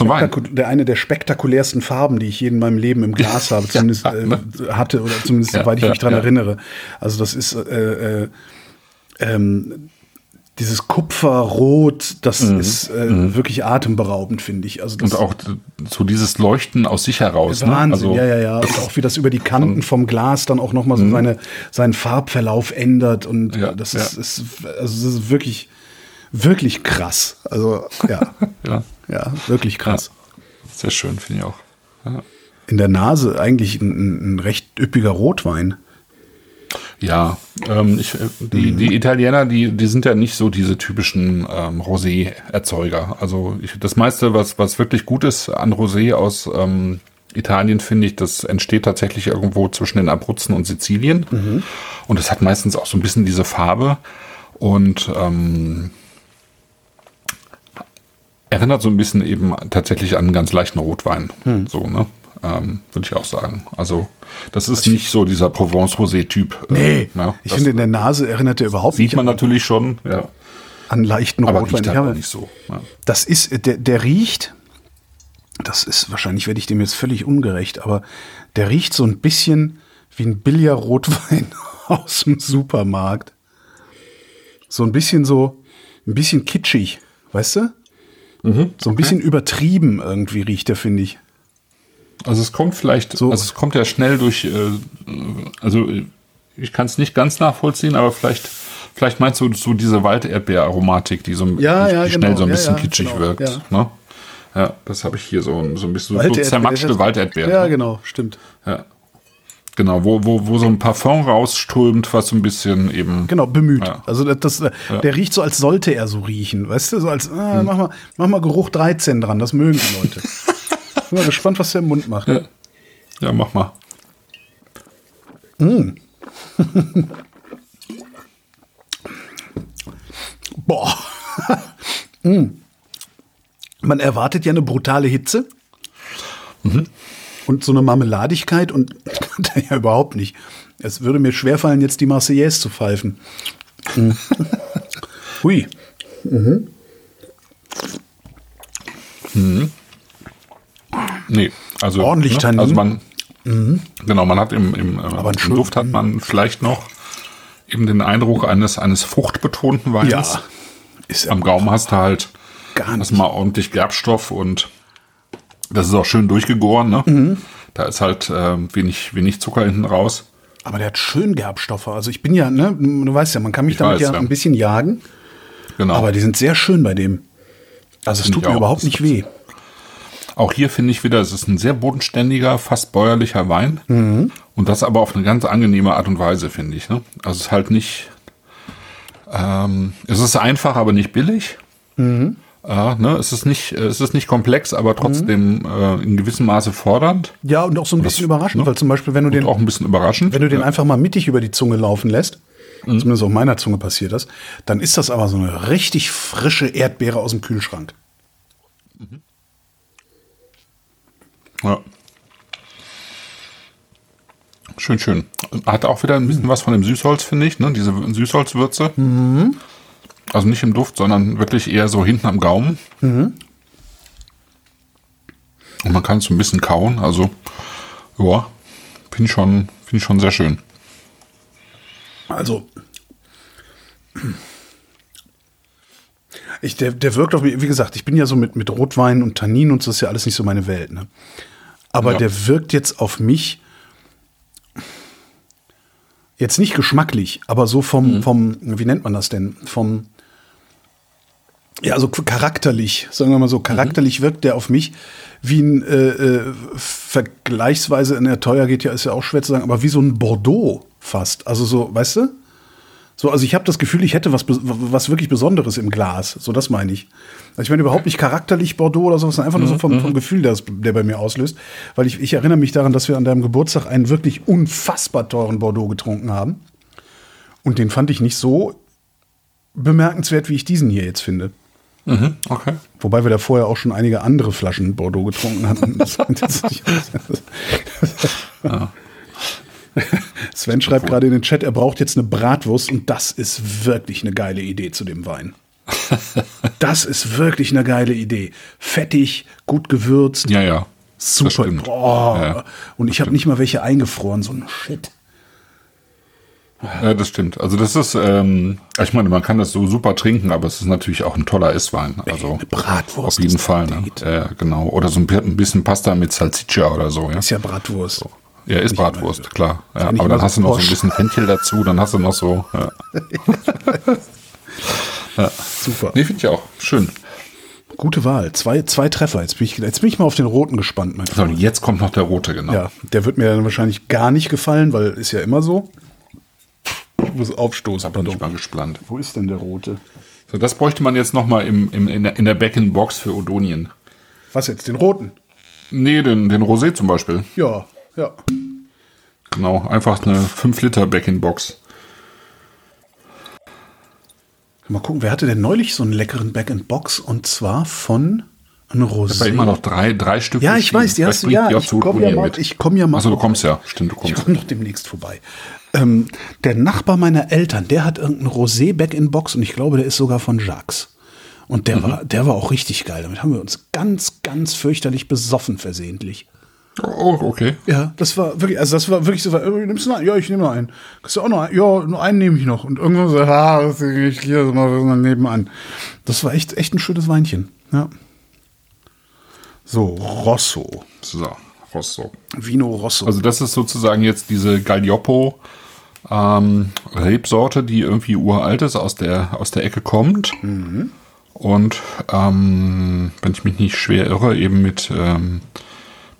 der, eine der spektakulärsten Farben, die ich je in meinem Leben im Glas habe, zumindest äh, hatte oder zumindest Ja, soweit ich ja, mich dran ja. erinnere. Also das ist äh, äh, ähm, dieses Kupferrot, das ist äh, wirklich atemberaubend, finde ich. Also Mhm. Und auch so dieses Leuchten aus sich heraus. Ne? Wahnsinn, Also, ja, ja, ja. Und auch wie das über die Kanten vom Glas dann auch nochmal so seine, seinen Farbverlauf ändert. Und Mhm. Ja, das ja. ist, ist, also das ist wirklich, wirklich krass. Also, ja, Ja, ja, wirklich krass. sehr schön, finde ich auch. Ja. In der Nase eigentlich ein, ein recht üppiger Rotwein. Ja, ähm, ich, äh, die, Mhm. die Italiener, die, die sind ja nicht so diese typischen ähm, Rosé-Erzeuger. Also ich, das meiste, was, was wirklich gut ist an Rosé aus ähm, Italien, finde ich, das entsteht tatsächlich irgendwo zwischen den Abruzzen und Sizilien. Mhm. Und das hat meistens auch so ein bisschen diese Farbe und ähm, erinnert so ein bisschen eben tatsächlich an einen ganz leichten Rotwein. Hm. So, ne? Ähm, Würde ich auch sagen. Also, das ist nicht so dieser Provence-Rosé-Typ. äh, Nee, ne? ich Das finde, in der Nase erinnert er überhaupt sieht nicht man an, natürlich schon, ja. an leichten Aber Rotwein. riecht Ich halt nicht so. Ja. Das ist, der, der riecht, das ist, wahrscheinlich werde ich dem jetzt völlig ungerecht, aber der riecht so ein bisschen wie ein billiger Rotwein aus dem Supermarkt. So ein bisschen so, ein bisschen kitschig, weißt du? So ein bisschen übertrieben irgendwie riecht der, finde ich. Also es kommt vielleicht, So. also es kommt ja schnell durch, äh, also ich kann es nicht ganz nachvollziehen, aber vielleicht, vielleicht meinst du so diese Walderdbeeraromatik, die so Ja, die, ja, die schnell genau. so ein bisschen ja, kitschig genau. wirkt. Ja. Ne? Ja, das habe ich hier so, so ein bisschen so Walderdbeer, zermatschte Walderdbeeren. Ja, ne? genau, stimmt. Ja. Genau, wo, wo, wo so ein Parfum rausströmt, was so ein bisschen eben. Genau, bemüht. Ja. Also das, das, Der riecht so, als sollte er so riechen. Weißt du, so als, ah, mach, mal, mach mal Geruch 13 dran, das mögen die Leute. Bin mal gespannt, was der im Mund macht. Ja, ja mach mal. Boah. Mm. Man erwartet ja eine brutale Hitze. Und so eine Marmeladigkeit und kann er ja überhaupt nicht. Es würde mir schwerfallen, jetzt die Marseillaise zu pfeifen. Mm. Hui. Nee, also. Ordentlich Tannin. Also man. Genau, man hat im, im, äh, Aber im schön- Duft hat man vielleicht noch eben den Eindruck eines, eines fruchtbetonten Weins. Ja. Ist Am Gaumen hast du halt Gar hast nicht. mal ordentlich Gerbstoff und das ist auch schön durchgegoren, ne? Mhm. Da ist halt äh, wenig, wenig Zucker hinten raus. Aber der hat schön Gerbstoffe. Also ich bin ja, ne, du weißt ja, man kann mich Ich damit weiß, ja, ja. ein bisschen jagen, Genau. aber die sind sehr schön bei dem. Also es tut mir auch. überhaupt nicht weh. Auch hier finde ich wieder, es ist ein sehr bodenständiger, fast bäuerlicher Wein. Mhm. Und das aber auf eine ganz angenehme Art und Weise, finde ich. Ne? Also es ist halt nicht, ähm, es ist einfach, aber nicht billig. Mhm. Äh, ne? es, ist nicht, es ist nicht komplex, aber trotzdem äh, in gewissem Maße fordernd. Ja, und auch so ein bisschen überraschend, ne? weil zum Beispiel, wenn du Und den, auch ein bisschen überraschend. wenn du den ja. einfach mal mittig über die Zunge laufen lässt, zumindest auf meiner Zunge passiert das, dann ist das aber so eine richtig frische Erdbeere aus dem Kühlschrank. Ja. Schön, schön. Hat auch wieder ein bisschen was von dem Süßholz, finde ich, ne? Diese Süßholzwürze. Also nicht im Duft, sondern wirklich eher so hinten am Gaumen. Und man kann es so ein bisschen kauen. Also, ja, finde ich, schon- finde ich schon sehr schön. Also, ich, der, der wirkt auf mich, wie gesagt, ich bin ja so mit, mit Rotwein und Tannin und so ist ja alles nicht so meine Welt. Ne? Aber Ja. der wirkt jetzt auf mich jetzt nicht geschmacklich, aber so vom, vom, wie nennt man das denn? Vom, ja, also charakterlich, sagen wir mal so, charakterlich wirkt der auf mich wie ein äh, äh, vergleichsweise, in der teuer geht ja, ist ja auch schwer zu sagen, aber wie so ein Bordeaux fast. Also so, weißt du? So, also ich habe das Gefühl, ich hätte was, was wirklich Besonderes im Glas. So, das meine ich. Also ich meine überhaupt nicht charakterlich Bordeaux oder sowas, einfach nur so vom, vom Gefühl, das, der bei mir auslöst. Weil ich, ich erinnere mich daran, dass wir an deinem Geburtstag einen wirklich unfassbar teuren Bordeaux getrunken haben. Und den fand ich nicht so bemerkenswert, wie ich diesen hier jetzt finde. Mhm, okay. Wobei wir da vorher auch schon einige andere Flaschen Bordeaux getrunken hatten. Das, das, Sven schreibt gerade in den Chat, er braucht jetzt eine Bratwurst und das ist wirklich eine geile Idee zu dem Wein. Das ist wirklich eine geile Idee. Fettig, gut gewürzt, Ja, ja. Super. stimmt. Boah. Ja. Und ich habe nicht mal welche eingefroren, so ein Shit. Ja, das stimmt. Also das ist, ähm, ich meine, man kann das so super trinken, aber es ist natürlich auch ein toller Esswein. Also Eine Bratwurst auf jeden Fall. Ne? Ja, genau. Oder so ein bi- ein bisschen Pasta mit Salsiccia oder so. Ja, Ist ja Bratwurst. ja ist Bratwurst, klar. Ja, ja aber dann so hast du noch so ein bisschen Fenchel dazu, dann hast du noch so. Ja. Super. Nee, finde ich auch. Schön. Gute Wahl. Zwei, zwei Treffer. Jetzt bin, ich, jetzt bin ich mal auf den roten gespannt, mein So, Freund. und jetzt kommt noch der rote, genau. Ja, der wird mir dann wahrscheinlich gar nicht gefallen, weil ist ja immer so. Ich muss aufstoßen. Bin ich Pardon. mal gespannt. Wo ist denn der rote? So, das bräuchte man jetzt noch mal im, im, in der, in der Back-in-Box für Odonien. Was jetzt? Den roten? Nee, den, den Rosé zum Beispiel. Ja, ja. Genau, einfach eine 5 Liter Back-in-Box. Mal gucken, wer hatte denn neulich so einen leckeren Back-and-Box? Und zwar von einem Rosé. Da immer noch drei, drei Stück. ja, ich weiß, die hast du, ja. bringt die auch Ich komme ja, mal- mit. ich komm ja mal. Achso, du kommst ja. Stimmt, du Ich kommst. komme noch demnächst vorbei. Ähm, der Nachbar meiner Eltern, der hat irgendeinen Rosé Back-in-Box und ich glaube, der ist sogar von Jacques. Und der, war, der war auch richtig geil. Damit haben wir uns ganz, ganz fürchterlich besoffen versehentlich. Oh, okay. Ja, das war wirklich, also das war wirklich so, äh, nimmst du noch einen? Ja, ich nehme noch einen. Kriegst du auch noch einen? Ja, nur einen nehme ich noch. Und irgendwann so, ah, das- ich gehe das mal nebenan. Das war echt, echt ein schönes Weinchen. Ja. So, Rosso. So, Rosso. Vino Rosso. Also das ist sozusagen jetzt diese Gaglioppo ähm, Rebsorte, die irgendwie uralt ist, aus der, aus der Ecke kommt. Und ähm, wenn ich mich nicht schwer irre, eben mit, ähm,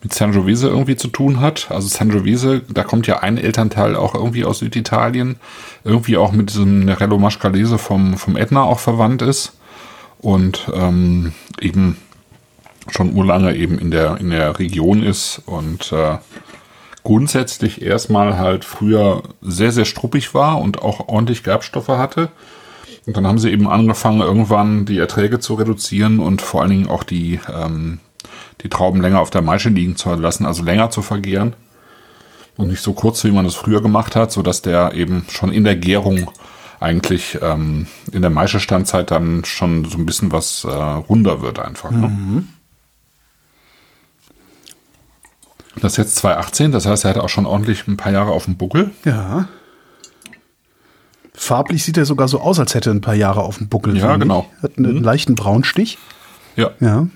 mit Sangiovese irgendwie zu tun hat. Also Sangiovese, da kommt ja ein Elternteil auch irgendwie aus Süditalien, irgendwie auch mit diesem Nerello Mascalese vom, vom Etna auch verwandt ist. Und ähm, eben schon urlange eben in der, in der Region ist und äh, grundsätzlich erstmal halt früher sehr, sehr struppig war und auch ordentlich Gerbstoffe hatte. Und dann haben sie eben angefangen, irgendwann die Erträge zu reduzieren und vor allen Dingen auch die, ähm, die Trauben länger auf der Maische liegen zu lassen, also länger zu vergären. Und nicht so kurz, wie man es früher gemacht hat, sodass der eben schon in der Gärung eigentlich ähm, in der Maischestandzeit dann schon so ein bisschen was äh, runder wird einfach. Ne? Das ist jetzt 2018, das heißt, er hat auch schon ordentlich ein paar Jahre auf dem Buckel. ja. Farblich sieht er sogar so aus, als hätte er ein paar Jahre auf dem Buckel. Ja, finde ich. genau. Hat einen leichten Braunstich. Ja. Ja.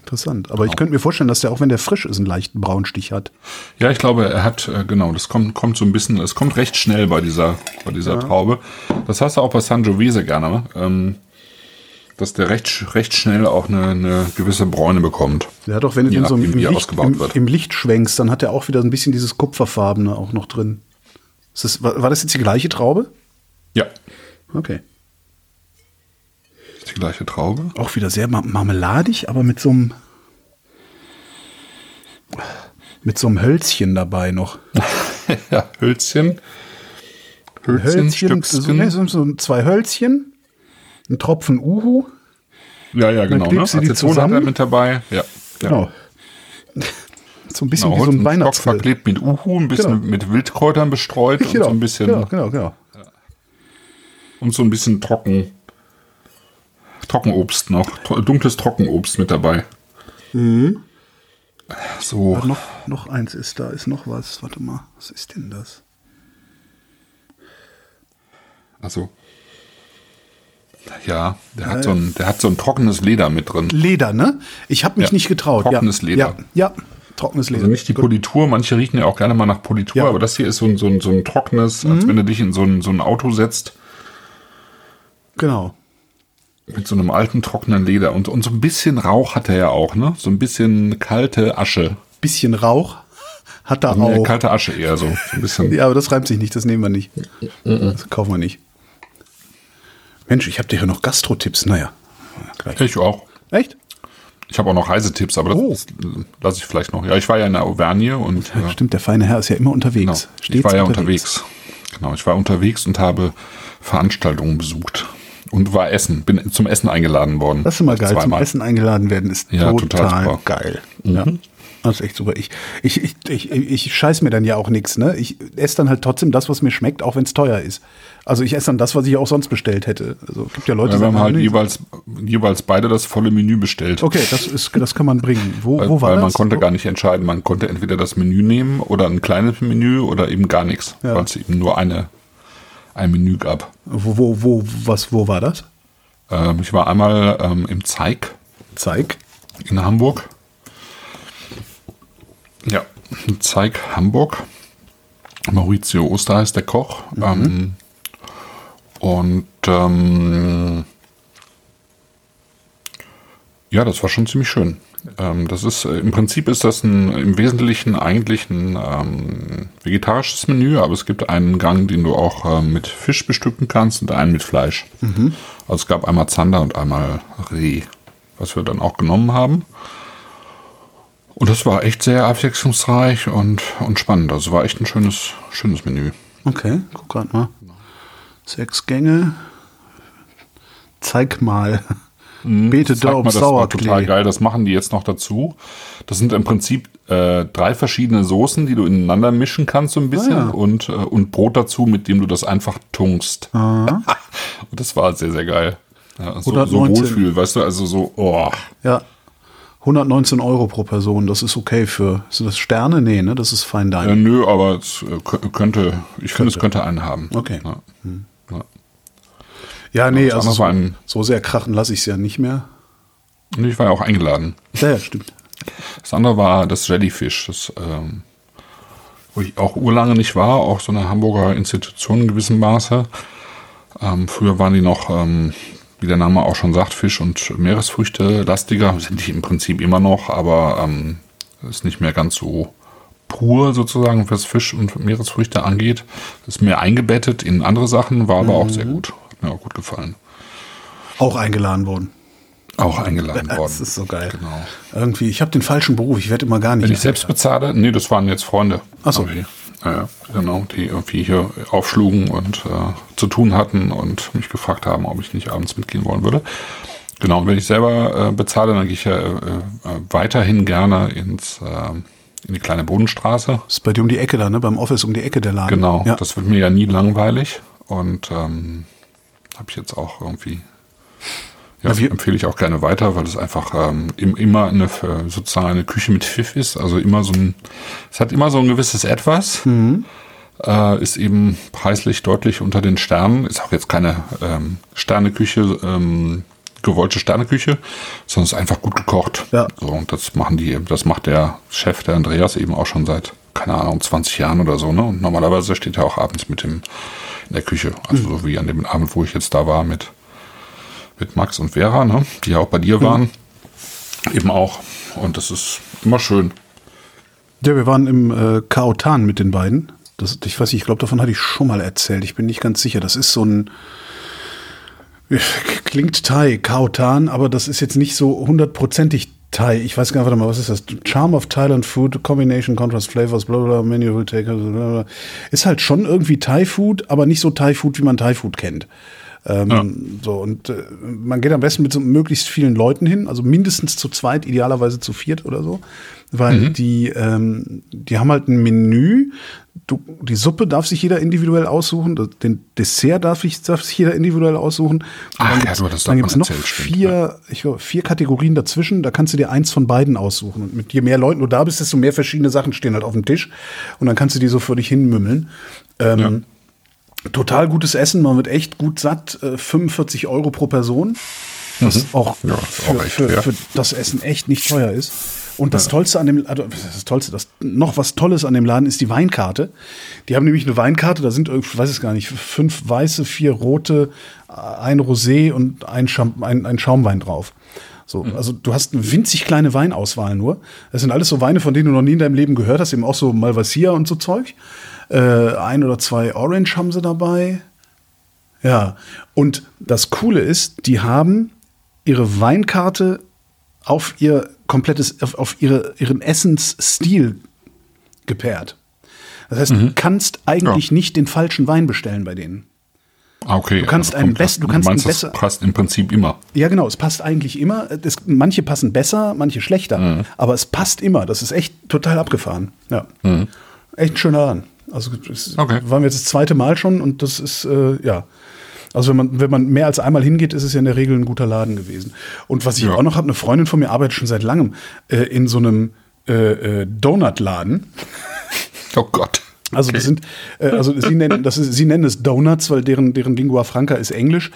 Interessant. Aber ich könnte mir vorstellen, dass der, auch wenn der frisch ist, einen leichten Braunstich hat. Ja, ich glaube, er hat, äh, genau, das kommt, kommt so ein bisschen, es kommt recht schnell bei dieser, bei dieser Traube. Das hast du auch bei Sangiovese gerne, ne? ähm, dass der recht, recht schnell auch eine, eine gewisse Bräune bekommt. Hat auch, wenn du den so im, Licht, im, im Licht schwenkst, dann hat er auch wieder ein bisschen dieses Kupferfarbene auch noch drin. Ist das, war, das jetzt die gleiche Traube? Ja. Okay. Ist die gleiche Traube. Auch wieder sehr mar marmeladig, aber mit so einem mit so einem Hölzchen dabei noch. ja, Hölzchen. Hölzchen, Hölzchen, so, nee, so, so zwei Hölzchen, ein Tropfen Uhu. Ja, ja, genau. Ne? du die Aceton hat zusammen? er mit dabei. Ja. Genau. So ein bisschen Genau, wie so ein Stock Weihnachtsfilm. verklebt mit Uhu, ein bisschen Genau. mit Wildkräutern bestreut und so ein bisschen genau, genau, genau. und so ein bisschen trocken Trockenobst noch, dunkles Trockenobst mit dabei. Mhm. So, Aber noch, noch eins ist da, ist noch was. Warte mal, was ist denn das? also ja, der hat so ein, der hat so ein trockenes Leder mit drin. Leder, ne? Ich habe mich Ja, nicht getraut. trockenes ja, Leder. Ja, ja, trockenes Leder. Also nicht die Politur, manche riechen ja auch gerne mal nach Politur, Ja. Mhm. aber das hier ist so ein, so ein, so ein trockenes, als wenn du dich in so ein, so ein Auto setzt Genau. mit so einem alten trockenen Leder. Und, und so ein bisschen Rauch hat er ja auch, ne? So ein bisschen kalte Asche. Bisschen Rauch hat er Nee, auch. kalte Asche eher so. so ein bisschen. Ja, aber das reimt sich nicht, das nehmen wir nicht. Das kaufen wir nicht. Mensch, ich habe dir hier noch Gastro-Tipps. Naja, gleich. Ich auch. Echt? Ich habe auch noch Reisetipps, aber das Oh. lasse ich vielleicht noch. Ja, ich war ja in der Auvergne und äh, Stimmt, der feine Herr ist ja immer genau, unterwegs. ich Stets war ja unterwegs. Genau, ich war unterwegs und habe Veranstaltungen besucht und war essen, bin zum Essen eingeladen worden. Das ist immer geil, zum Zweimal. Essen eingeladen werden ist Ja, total, total super. Mhm. geil. Ja. Das ist echt super. Ich, ich, ich, ich, ich scheiß mir dann ja auch nichts. Ne? Ich esse dann halt trotzdem das, was mir schmeckt, auch wenn es teuer ist. Also ich esse dann das, was ich auch sonst bestellt hätte. Also gibt ja Leute, Ja, die haben halt jeweils, jeweils beide das volle Menü bestellt. Okay, das ist, das kann man bringen. Wo, Weil, wo war weil das? man konnte gar nicht entscheiden. Man konnte entweder das Menü nehmen oder ein kleines Menü oder eben gar nichts, Ja. weil es eben nur eine, ein Menü gab. Wo, wo, wo, was, wo war das? Ähm, ich war einmal ähm, im Zeig Zeig. in Hamburg. Ja, Zeig Hamburg. Maurizio Oster heißt der Koch. Ähm, und ähm, ja, das war schon ziemlich schön. Ähm, das ist äh, im Prinzip ist das ein, im Wesentlichen eigentlich ein ähm, vegetarisches Menü, aber es gibt einen Gang, den du auch ähm, mit Fisch bestücken kannst und einen mit Fleisch. Also es gab einmal Zander und einmal Reh, was wir dann auch genommen haben. Und das war echt sehr abwechslungsreich und, und spannend. Also war echt ein schönes, schönes Menü. Okay, guck grad mal. Sechs Gänge. Zeig mal. Zeig Daub, mal, das war total geil. Das machen die jetzt noch dazu. Das sind im Prinzip äh, drei verschiedene Soßen, die du ineinander mischen kannst so ein bisschen Ah, ja. und, äh, und Brot dazu, mit dem du das einfach tunkst. und das war sehr, sehr geil. Ja, so, so 119. Wohlfühl, weißt du, also so, oh. Ja. 119 Euro pro Person, das ist okay für. Sind das Sterne? Nee, ne? Das ist Fine Äh, Dining. nö, aber es äh, kö- könnte, ich finde, es könnte einen haben. Okay. Ja. Ja. Ja, nee, also so, war ein- so sehr krachen lasse ich es ja nicht mehr. Und ich war ja auch eingeladen. Ja, ja, stimmt. Das andere war das Jellyfish, das, ähm, wo ich auch urlange nicht war, auch so eine Hamburger Institution in gewissem Maße. Ähm, früher waren die noch, ähm, wie der Name auch schon sagt, Fisch- und Meeresfrüchte lastiger, sind die im Prinzip immer noch, aber ähm, ist nicht mehr ganz so pur sozusagen, was Fisch- und Meeresfrüchte angeht. Ist mehr eingebettet in andere Sachen, war aber auch sehr gut. Hat mir auch gut gefallen. Auch eingeladen worden. Auch eingeladen worden. Das ist so geil. Genau. Irgendwie, ich habe den falschen Beruf, ich werde immer gar nicht. Wenn ich selbst bezahle, nee, das waren jetzt Freunde. Ach so. Irgendwie. Ja, ja, genau, die irgendwie hier aufschlugen und äh, zu tun hatten und mich gefragt haben, ob ich nicht abends mitgehen wollen würde. Genau, und wenn ich selber äh, bezahle, dann gehe ich ja äh, äh, weiterhin gerne ins, äh, in die kleine Bodenstraße. Das ist bei dir um die Ecke da, ne? Beim Office um die Ecke der Laden. Genau, Ja. das wird mir ja nie langweilig und ähm, habe ich jetzt auch irgendwie ja, wir- empfehle ich auch gerne weiter, weil es einfach ähm, im, immer eine sozusagen eine Küche mit Pfiff ist. Also immer so ein, es hat immer so ein gewisses Etwas. Äh, ist eben preislich deutlich unter den Sternen. Ist auch jetzt keine ähm, Sterneküche, ähm, gewollte Sterneküche, sondern es ist einfach gut gekocht. Ja. So, und das machen die, das macht der Chef, der Andreas, eben auch schon seit, keine Ahnung, 20 Jahren oder so, ne? Und normalerweise steht er auch abends mit dem in der Küche. Also so wie an dem Abend, wo ich jetzt da war mit mit Max und Vera, ne, die ja auch bei dir waren, eben auch. Und das ist immer schön. Ja, wir waren im äh, Kaotan mit den beiden. Das, ich weiß nicht, ich glaube, davon hatte ich schon mal erzählt. Ich bin nicht ganz sicher. Das ist so ein. Klingt Thai, Kaotan, aber das ist jetzt nicht so hundertprozentig Thai. Ich weiß gar nicht, warte mal, was ist das? Charm of Thailand Food, Combination, Contrast Flavors, bla bla, Menu will take, bla bla. Ist halt schon irgendwie Thai-Food, aber nicht so Thai-Food, wie man Thai-Food kennt. Ähm, Ja. So, und äh, man geht am besten mit so möglichst vielen Leuten hin, also mindestens zu zweit, idealerweise zu viert oder so. Weil die, ähm, die haben halt ein Menü. Du, die Suppe darf sich jeder individuell aussuchen, den Dessert darf, ich, darf sich jeder individuell aussuchen. Und Ach, dann ja, doch gibt's mal noch erzählt, stimmt, vier, ich glaube, vier Kategorien dazwischen. Da kannst du dir eins von beiden aussuchen. Und mit je mehr Leuten du da bist, desto mehr verschiedene Sachen stehen halt auf dem Tisch. Und dann kannst du die so für dich hinmümmeln. Ähm, Total gutes Essen, man wird echt gut satt. Äh, 45 Euro pro Person. Was auch, Ja, ist für, auch echt für, für das Essen echt nicht teuer ist. Und das Tollste an dem, also das Tollste, das noch was Tolles an dem Laden ist die Weinkarte. Die haben nämlich eine Weinkarte, da sind, irgendwie, ich weiß es gar nicht, fünf weiße, vier rote, ein Rosé und ein, Champ ein, ein Schaumwein drauf. So, also du hast eine winzig kleine Weinauswahl nur. Das sind alles so Weine, von denen du noch nie in deinem Leben gehört hast, eben auch so Malvasia und so Zeug. Äh, ein oder zwei Orange haben sie dabei. Ja, und das Coole ist, die haben ihre Weinkarte auf ihr komplettes, auf, auf ihre, ihren Essensstil gepaart. Das heißt, du kannst eigentlich Ja. nicht den falschen Wein bestellen bei denen. Ah, okay. Du kannst einen kommt das- best- du kannst meinst, einen das besser- passt im Prinzip immer. Ja, genau, es passt eigentlich immer. Es, manche passen besser, manche schlechter, aber es passt immer. Das ist echt total abgefahren. Ja. Echt ein schöner Laden. Also Okay. waren wir jetzt das zweite Mal schon und das ist, äh, ja. Also wenn man, wenn man mehr als einmal hingeht, ist es ja in der Regel ein guter Laden gewesen. Und was ich Ja. auch noch habe, eine Freundin von mir arbeitet schon seit langem äh, in so einem äh, äh, Donutladen. Oh Gott. Also das sind, äh, also sie nennen, das ist, sie nennen es Donuts, weil deren, deren Lingua Franca ist Englisch.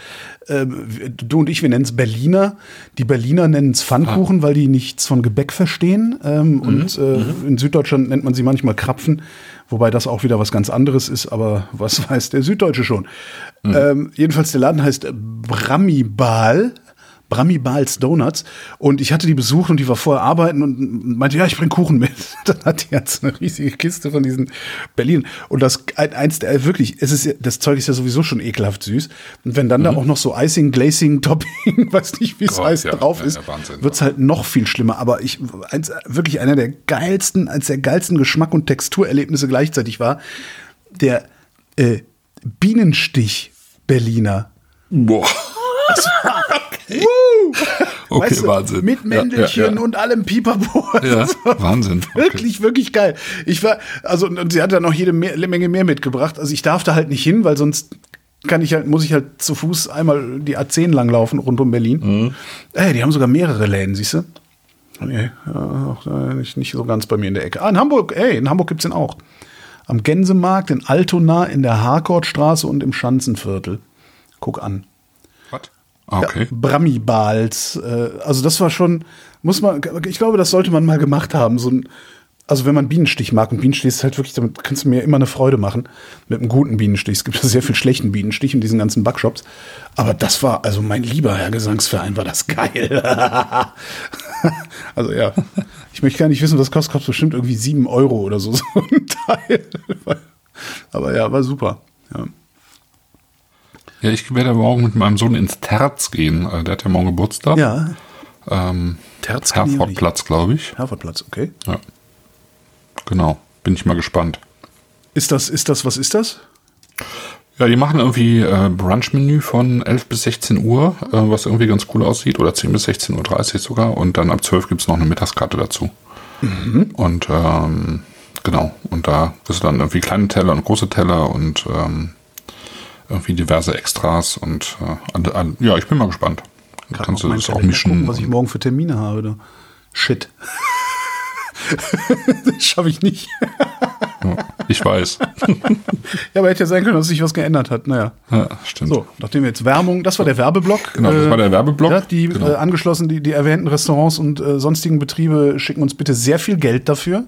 Ähm, du und ich, wir nennen es Berliner. Die Berliner nennen es Pfannkuchen, weil die nichts von Gebäck verstehen. Ähm, Und äh, in Süddeutschland nennt man sie manchmal Krapfen, wobei das auch wieder was ganz anderes ist, aber was weiß der Süddeutsche schon. Ähm, jedenfalls der Laden heißt Bramibal. Bramibals Donuts und ich hatte die besucht und die war vorher arbeiten und meinte, ja, ich bring Kuchen mit. Dann hat die jetzt eine riesige Kiste von diesen Berlin und das ein- eins der wirklich, es ist das Zeug ist ja sowieso schon ekelhaft süß und wenn dann da auch noch so Icing, Glazing, Topping, weiß nicht, wie es heißt, ja, drauf ja, ist, ja, Wahnsinn. wird's halt noch viel schlimmer. Aber ich eins, wirklich einer der geilsten, als der geilsten Geschmack und Texturerlebnisse gleichzeitig war der äh, Bienenstich Berliner. Boah. Okay, Weißt du, Wahnsinn. Mit Ja, Mändelchen ja, ja. und allem Pipapo. Ja, war Wahnsinn. Okay. Wirklich, wirklich geil. Ich war, also, und sie hat dann noch jede mehr, Menge mehr mitgebracht. Also ich darf da halt nicht hin, weil sonst kann ich halt, muss ich halt zu Fuß einmal die A10 langlaufen rund um Berlin. Mhm. Ey, die haben sogar mehrere Läden, siehst du? Nee, ja, auch, nicht, nicht so ganz bei mir in der Ecke. Ah, in Hamburg, ey, in Hamburg gibt's den auch. Am Gänsemarkt, in Altona, in der Harkortstraße und im Schanzenviertel. Guck an. Okay. Ja, Bramibals. Äh, also das war schon, muss man, ich glaube, das sollte man mal gemacht haben. So ein, also wenn man Bienenstich mag und Bienenstich ist halt wirklich, damit kannst du mir immer eine Freude machen mit einem guten Bienenstich. Es gibt ja sehr viel schlechten Bienenstich in diesen ganzen Backshops. Aber das war, also mein lieber Herr Gesangsverein, war das geil. also ja, ich möchte gar nicht wissen, was kostet. Kostet bestimmt irgendwie sieben Euro oder so, so ein Teil. Aber ja, war super. Ja. Ja, ich werde morgen mit meinem Sohn ins Terz gehen. Äh, Der hat ja morgen Geburtstag. Ja, Ähm, Terz. Herfordplatz, glaube ich. Herfordplatz, okay. Ja. Genau. Bin ich mal gespannt. Ist das, ist das, was ist das? Ja, die machen irgendwie äh, Brunch-Menü von 11 bis 16 Uhr, äh, was irgendwie ganz cool aussieht, oder 10 bis 16.30 Uhr sogar. Und dann ab 12 gibt's noch eine Mittagskarte dazu. Und ähm, genau, und da ist dann irgendwie kleine Teller und große Teller und ähm, irgendwie diverse Extras und äh, ja, ich bin mal gespannt. Gerade Kannst du das auch mischen? Gucken, was ich morgen für Termine habe. Du. Shit. das schaffe ich nicht. ja, ich weiß. Ja, aber hätte ja sein können, dass sich was geändert hat. Naja. ja, stimmt. So, nachdem wir jetzt Werbung, das war der Werbeblock. Genau, das war der Werbeblock. Ja, die Genau. äh, angeschlossen, die, die erwähnten Restaurants und äh, sonstigen Betriebe schicken uns bitte sehr viel Geld dafür.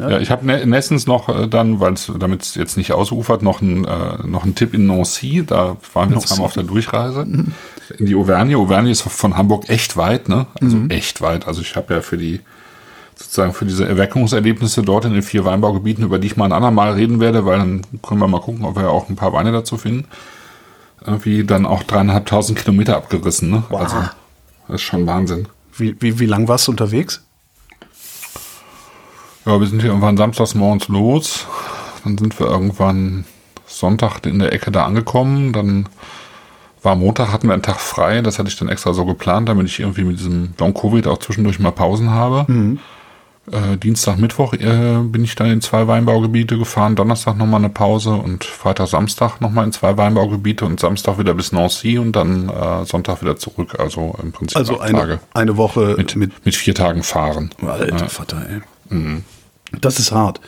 Ja, ich habe ne letztens noch äh, dann, weil es damit es jetzt nicht ausufert, noch einen äh, noch einen Tipp in Nancy. Da waren wir zweimal auf der Durchreise in die Auvergne. Auvergne ist von Hamburg echt weit, ne? Also echt weit. Also ich habe ja für die sozusagen für diese Erweckungserlebnisse dort in den vier Weinbaugebieten, über die ich mal ein andermal reden werde, weil dann können wir mal gucken, ob wir auch ein paar Weine dazu finden. Irgendwie dann auch dreieinhalbtausend Kilometer abgerissen, ne? Also das ist schon Wahnsinn. Wie, wie, wie lang warst du unterwegs? Ja, wir sind hier irgendwann samstags morgens los. Dann sind wir irgendwann Sonntag in der Ecke da angekommen. Dann war Montag, hatten wir einen Tag frei. Das hatte ich dann extra so geplant, damit ich irgendwie mit diesem Long-Covid auch zwischendurch mal Pausen habe. Äh, Dienstag, Mittwoch äh, bin ich dann in zwei Weinbaugebiete gefahren. Donnerstag nochmal eine Pause und Freitag, Samstag nochmal in zwei Weinbaugebiete und Samstag wieder bis Nancy und dann äh, Sonntag wieder zurück. Also im Prinzip Also eine, Tage. eine Woche Mit, mit, mit vier Tagen fahren. Alter Vater, ey. Das ist hart.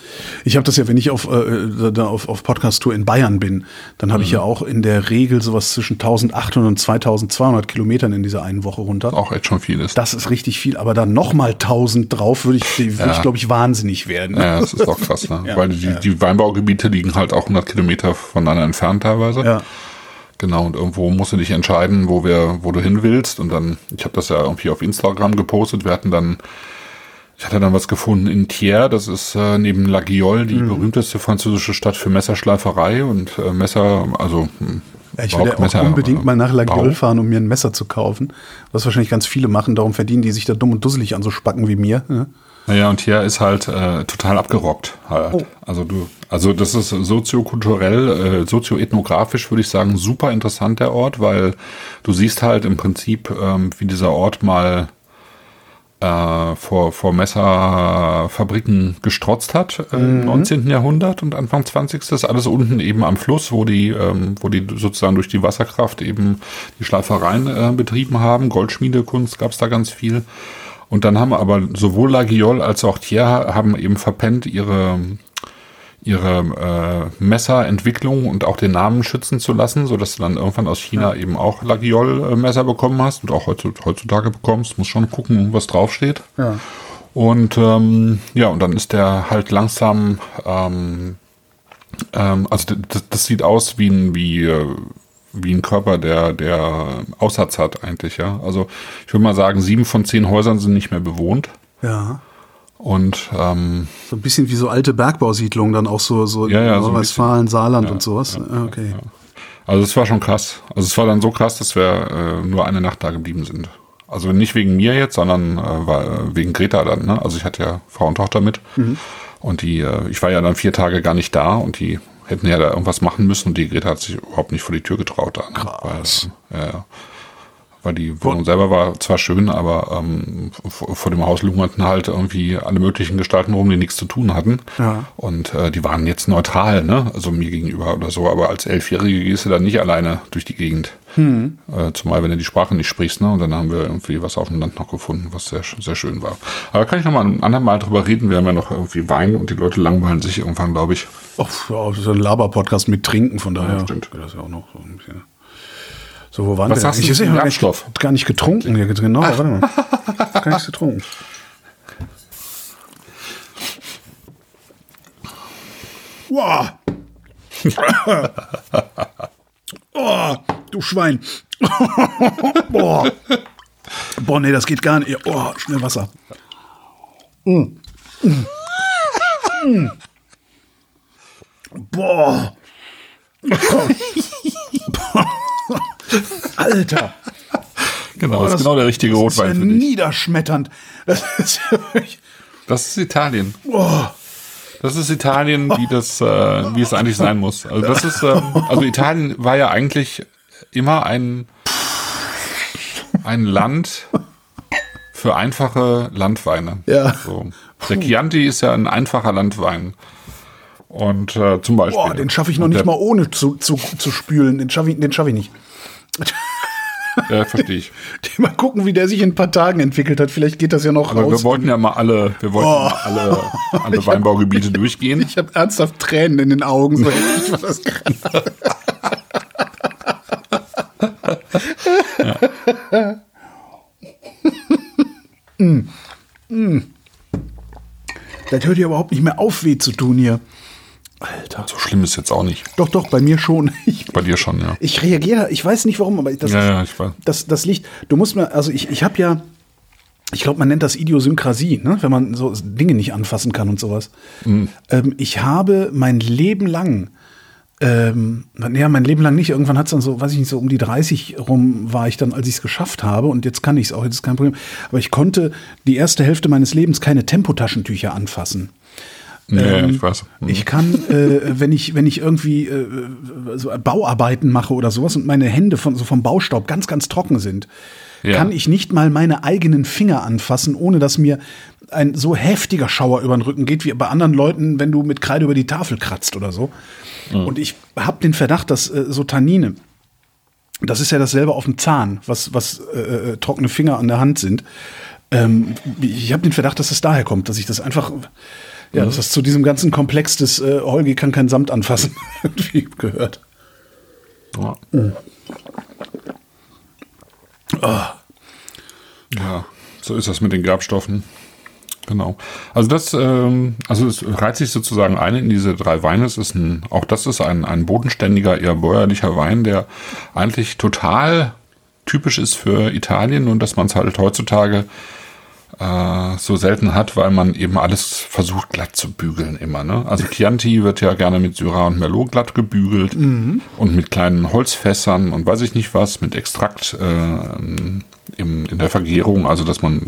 Ich habe das ja, wenn ich auf, äh, da auf, auf Podcast-Tour in Bayern bin, dann habe ich ja auch in der Regel sowas zwischen 1800 und 2200 Kilometern in dieser einen Woche runter. Auch echt schon vieles. Das ist richtig viel, aber dann nochmal 1000 drauf, würde ich, würde ich glaube ich, wahnsinnig werden. Ja, das ist auch krass, ne? Ja, Weil die, die Weinbaugebiete liegen halt auch 100 Kilometer voneinander entfernt teilweise. Ja. Genau, und irgendwo musst du dich entscheiden, wo wir, wo du hin willst. Und dann, ich habe das ja irgendwie auf Instagram gepostet. Wir hatten dann, ich hatte dann was gefunden in Thiers, das ist äh, neben La Guiole Mhm. die berühmteste französische Stadt für Messerschleiferei und äh, Messer, also hm, Ja, ich überhaupt auch unbedingt mal nach La. Gueule fahren, um mir ein Messer zu kaufen. Was wahrscheinlich ganz viele machen, darum verdienen die sich da dumm und dusselig an so Spacken wie mir. ne? Naja, und hier ist halt äh, total abgerockt. Halt. Oh. Also du, also das ist soziokulturell, äh, sozioethnografisch würde ich sagen, super interessant der Ort, weil du siehst halt im Prinzip, ähm, wie dieser Ort mal äh, vor, vor Messerfabriken gestrotzt hat im 19. Jahrhundert und Anfang 20. Das alles unten eben am Fluss, wo die, ähm, wo die sozusagen durch die Wasserkraft eben die Schleifereien äh, betrieben haben. Goldschmiedekunst gab es da ganz viel. Und dann haben aber sowohl La Guiole als auch Thiers haben eben verpennt, ihre, ihre äh, Messerentwicklung und auch den Namen schützen zu lassen, sodass du dann irgendwann aus China eben auch La Guiole äh, Messer bekommen hast und auch heutzutage, heutzutage bekommst. Muss schon gucken, was draufsteht. Ja. Und ähm, ja, und dann ist der halt langsam, ähm, ähm, also das, das sieht aus wie ein, wie, äh, wie ein Körper, der, der Aussatz hat eigentlich, ja. Also ich würde mal sagen, sieben von zehn Häusern sind nicht mehr bewohnt. Ja. Und ähm, So ein bisschen wie so alte Bergbausiedlungen, dann auch so, so Ja, ja, so Nordrhein-Westfalen, Saarland und sowas. Ah, okay. also es war schon krass. Also es war dann so krass, dass wir äh, nur eine Nacht da geblieben sind. Also nicht wegen mir jetzt, sondern äh, war, wegen Greta dann. Ne? Also ich hatte ja Frau und Tochter mit. Und die, äh, ich war ja dann vier Tage gar nicht da und die hätten ja da irgendwas machen müssen und die Greta hat sich überhaupt nicht vor die Tür getraut. Da, ne? Krass. Weil, äh, ja, ja. Weil die Wohnung selber war zwar schön, aber ähm, vor, vor dem Haus lungerten halt irgendwie alle möglichen Gestalten rum, die nichts zu tun hatten. Ja. Und äh, die waren jetzt neutral, ne? Also mir gegenüber oder so. Aber als Elfjährige gehst du dann nicht alleine durch die Gegend. Äh, zumal wenn du die Sprache nicht sprichst, ne? Und dann haben wir irgendwie was auf dem Land noch gefunden, was sehr, sehr schön war. Aber kann ich noch mal ein andermal drüber reden. Wir haben ja noch irgendwie Wein und die Leute langweilen sich irgendwann, glaube ich. Oh, ja, das ist ein Laber-Podcast mit Trinken, von daher. Ja, stimmt. Das ist ja auch noch so ein bisschen. So, wo waren Was wir? sagst du ich habe gar, nicht- gar nicht getrunken. Ja, genau, warte mal. gar nichts getrunken. Wow. oh, du Schwein. Boah. Boah, nee, das geht gar nicht. Oh, schnell Wasser. Mm. Mm. Mm. Boah. Alter. Genau, das ist das- genau der richtige Das ist ja Rotwein für dich. niederschmetternd. Das ist. Das ist Italien. Boah. Das ist Italien, wie das, äh, wie es eigentlich sein muss. Also das ist, ähm, also Italien war ja eigentlich immer ein ein Land für einfache Landweine. Ja. So. Der Chianti ist ja ein einfacher Landwein. Und äh, zum Beispiel. Boah, den schaffe ich noch nicht mal ohne zu, zu, zu spülen. Den schaffe ich, den schaffe ich nicht. Ja, verstehe ich. Mal gucken, wie der sich in ein paar Tagen entwickelt hat. Vielleicht geht das ja noch Aber wir raus. wollten ja mal alle, wir wollten Oh. mal alle, alle Weinbaugebiete durchgehen. Ich habe ernsthaft Tränen in den Augen. So heftig war das gerade. Mm. Mm. Das hört ja überhaupt nicht mehr auf, weh zu tun hier. Alter. So schlimm ist jetzt auch nicht. Doch, doch, bei mir schon. Ich, Bei dir schon, ja. ich reagiere, ich weiß nicht warum, aber das, Ja, ja, ich weiß. das, das liegt, du musst mir, also ich, ich habe ja, ich glaube, man nennt das Idiosynkrasie, ne? wenn man so Dinge nicht anfassen kann und sowas. Mhm. Ähm, ich habe mein Leben lang ähm, ja, mein Leben lang nicht. Irgendwann hat es dann so, weiß ich nicht, so um die 30 rum war ich dann, als ich es geschafft habe. Und jetzt kann ich es auch, jetzt ist kein Problem. Aber ich konnte die erste Hälfte meines Lebens keine Tempotaschentücher anfassen. Nee, Ähm, ich weiß. Mhm. Ich kann, äh, wenn ich, wenn ich irgendwie äh, so Bauarbeiten mache oder sowas und meine Hände von, so vom Baustaub ganz, ganz trocken sind, Ja. kann ich nicht mal meine eigenen Finger anfassen, ohne dass mir ein so heftiger Schauer über den Rücken geht, wie bei anderen Leuten, wenn du mit Kreide über die Tafel kratzt oder so. Und ich habe den Verdacht, dass äh, so Tannine, das ist ja dasselbe auf dem Zahn, was, was äh, äh, trockene Finger an der Hand sind. Ähm, ich habe den Verdacht, dass es daher kommt, dass ich das einfach, ja, dass das zu diesem ganzen Komplex des äh, Holgi kann kein Samt anfassen irgendwie gehört. Ja. Ja, so ist das mit den Gerbstoffen. Genau. Also das, ähm, also es reiht sich sozusagen ein in diese drei Weine. Es ist ein, auch das ist ein, ein bodenständiger, eher bäuerlicher Wein, der eigentlich total typisch ist für Italien und dass man es halt heutzutage äh, so selten hat, weil man eben alles versucht glatt zu bügeln immer. Ne? Also Chianti wird ja gerne mit Syrah und Merlot glatt gebügelt und mit kleinen Holzfässern und weiß ich nicht was, mit Extrakt äh, im, in der Vergärung, also dass man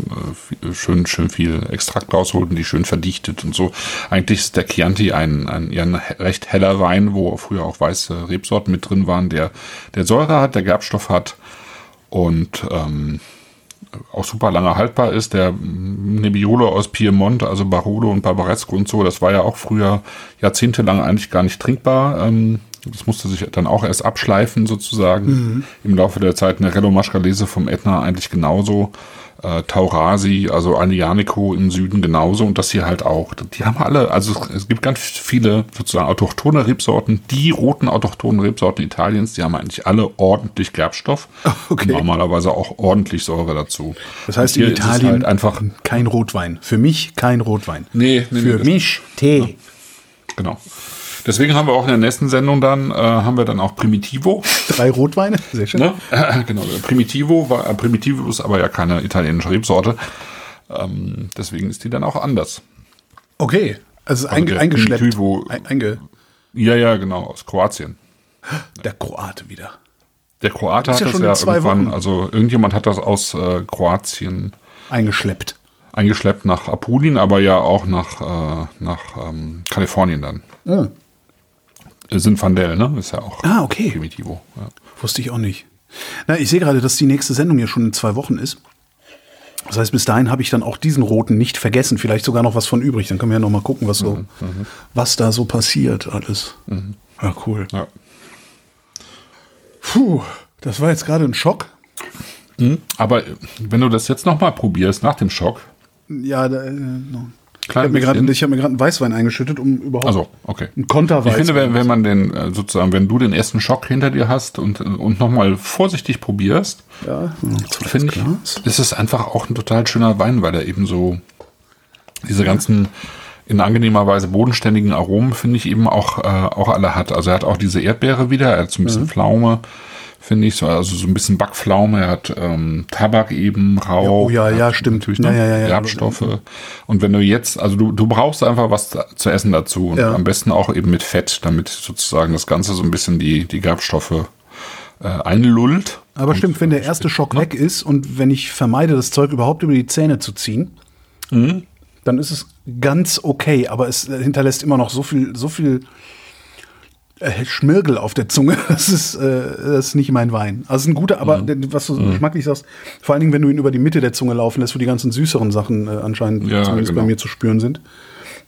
äh, schön, schön viel Extrakt rausholt und die schön verdichtet und so. Eigentlich ist der Chianti ein, ein, ein recht heller Wein, wo früher auch weiße Rebsorten mit drin waren, der, der Säure hat, der Gerbstoff hat und ähm, auch super lange haltbar ist. Der Nebbiolo aus Piemont, also Barolo und Barbaresco und so, das war ja auch früher jahrzehntelang eigentlich gar nicht trinkbar. Ähm, das musste sich dann auch erst abschleifen sozusagen. Im Laufe der Zeit Nerello Mascalese vom Etna eigentlich genauso. Äh, Taurasi, also Alianico im Süden genauso und das hier halt auch. Die haben alle, also es- gibt ganz viele sozusagen autochtone Rebsorten. Die roten autochthonen Rebsorten Italiens, die haben eigentlich alle ordentlich Gerbstoff. Okay. Und normalerweise auch ordentlich Säure dazu. Das heißt, in Italien halt einfach. kein Rotwein. Für mich kein Rotwein. Nee, nee, Für nee, mich Tee. Genau. Deswegen haben wir auch in der nächsten Sendung dann, äh, haben wir dann auch Primitivo. Drei Rotweine. Sehr schön. Ne? genau, der Primitivo war, äh, Primitivo ist aber ja keine italienische Rebsorte. Ähm, deswegen ist die dann auch anders. Okay. Also, einge der eingeschleppt. Primitivo- Ein, einge Ja, ja, genau, aus Kroatien. der Kroate wieder. Der Kroate hat ja das ja irgendwann, Wochen. also irgendjemand hat das aus äh, Kroatien Eingeschleppt. eingeschleppt nach Apulien, aber ja auch nach, äh, nach ähm, Kalifornien dann. Oh. Sinfandel, ne? Ist ja auch Ah, okay. Primitivo. Ja. Wusste ich auch nicht. Na, ich sehe gerade, dass die nächste Sendung ja schon in zwei Wochen ist. Das heißt, bis dahin habe ich dann auch diesen roten nicht vergessen. Vielleicht sogar noch was von übrig. Dann können wir ja noch mal gucken, was so, was da so passiert alles. Ja, cool. Ja. Puh, das war jetzt gerade ein Schock. Aber wenn du das jetzt nochmal probierst, nach dem Schock, Ja, da, äh, no. Ich habe mir gerade hab einen Weißwein eingeschüttet, um überhaupt also, okay. einen Konterweiß. Ich finde, wenn, wenn man den äh, sozusagen, wenn du den ersten Schock hinter dir hast und, und nochmal vorsichtig probierst, ja, finde ich, ist es einfach auch ein total schöner Wein, weil er eben so diese ganzen in angenehmer Weise bodenständigen Aromen, finde ich, eben auch, äh, auch alle hat. Also er hat auch diese Erdbeere wieder, er hat so ein bisschen Pflaume, finde ich, so, also so ein bisschen Backpflaume, er hat ähm, Tabak eben, Rauch. oh ja, er ja, hat stimmt. Natürlich Ja, noch ja, ja, ja. Gerbstoffe. Und wenn du jetzt, also du, du brauchst einfach was da- zu essen dazu und Ja. am besten auch eben mit Fett, damit sozusagen das Ganze so ein bisschen die, die Gerbstoffe äh, einlullt. Aber stimmt, wenn der erste Schock weg ist und wenn ich vermeide, das Zeug überhaupt über die Zähne zu ziehen, dann ist es ganz okay. Aber es hinterlässt immer noch so viel, so viel Schmirgel auf der Zunge. Das ist, äh, das ist nicht mein Wein. Also es ist ein guter, aber der- was du geschmacklich sagst, vor allen Dingen, wenn du ihn über die Mitte der Zunge laufen lässt, wo die ganzen süßeren Sachen äh, anscheinend Ja, zumindest genau. bei mir zu spüren sind,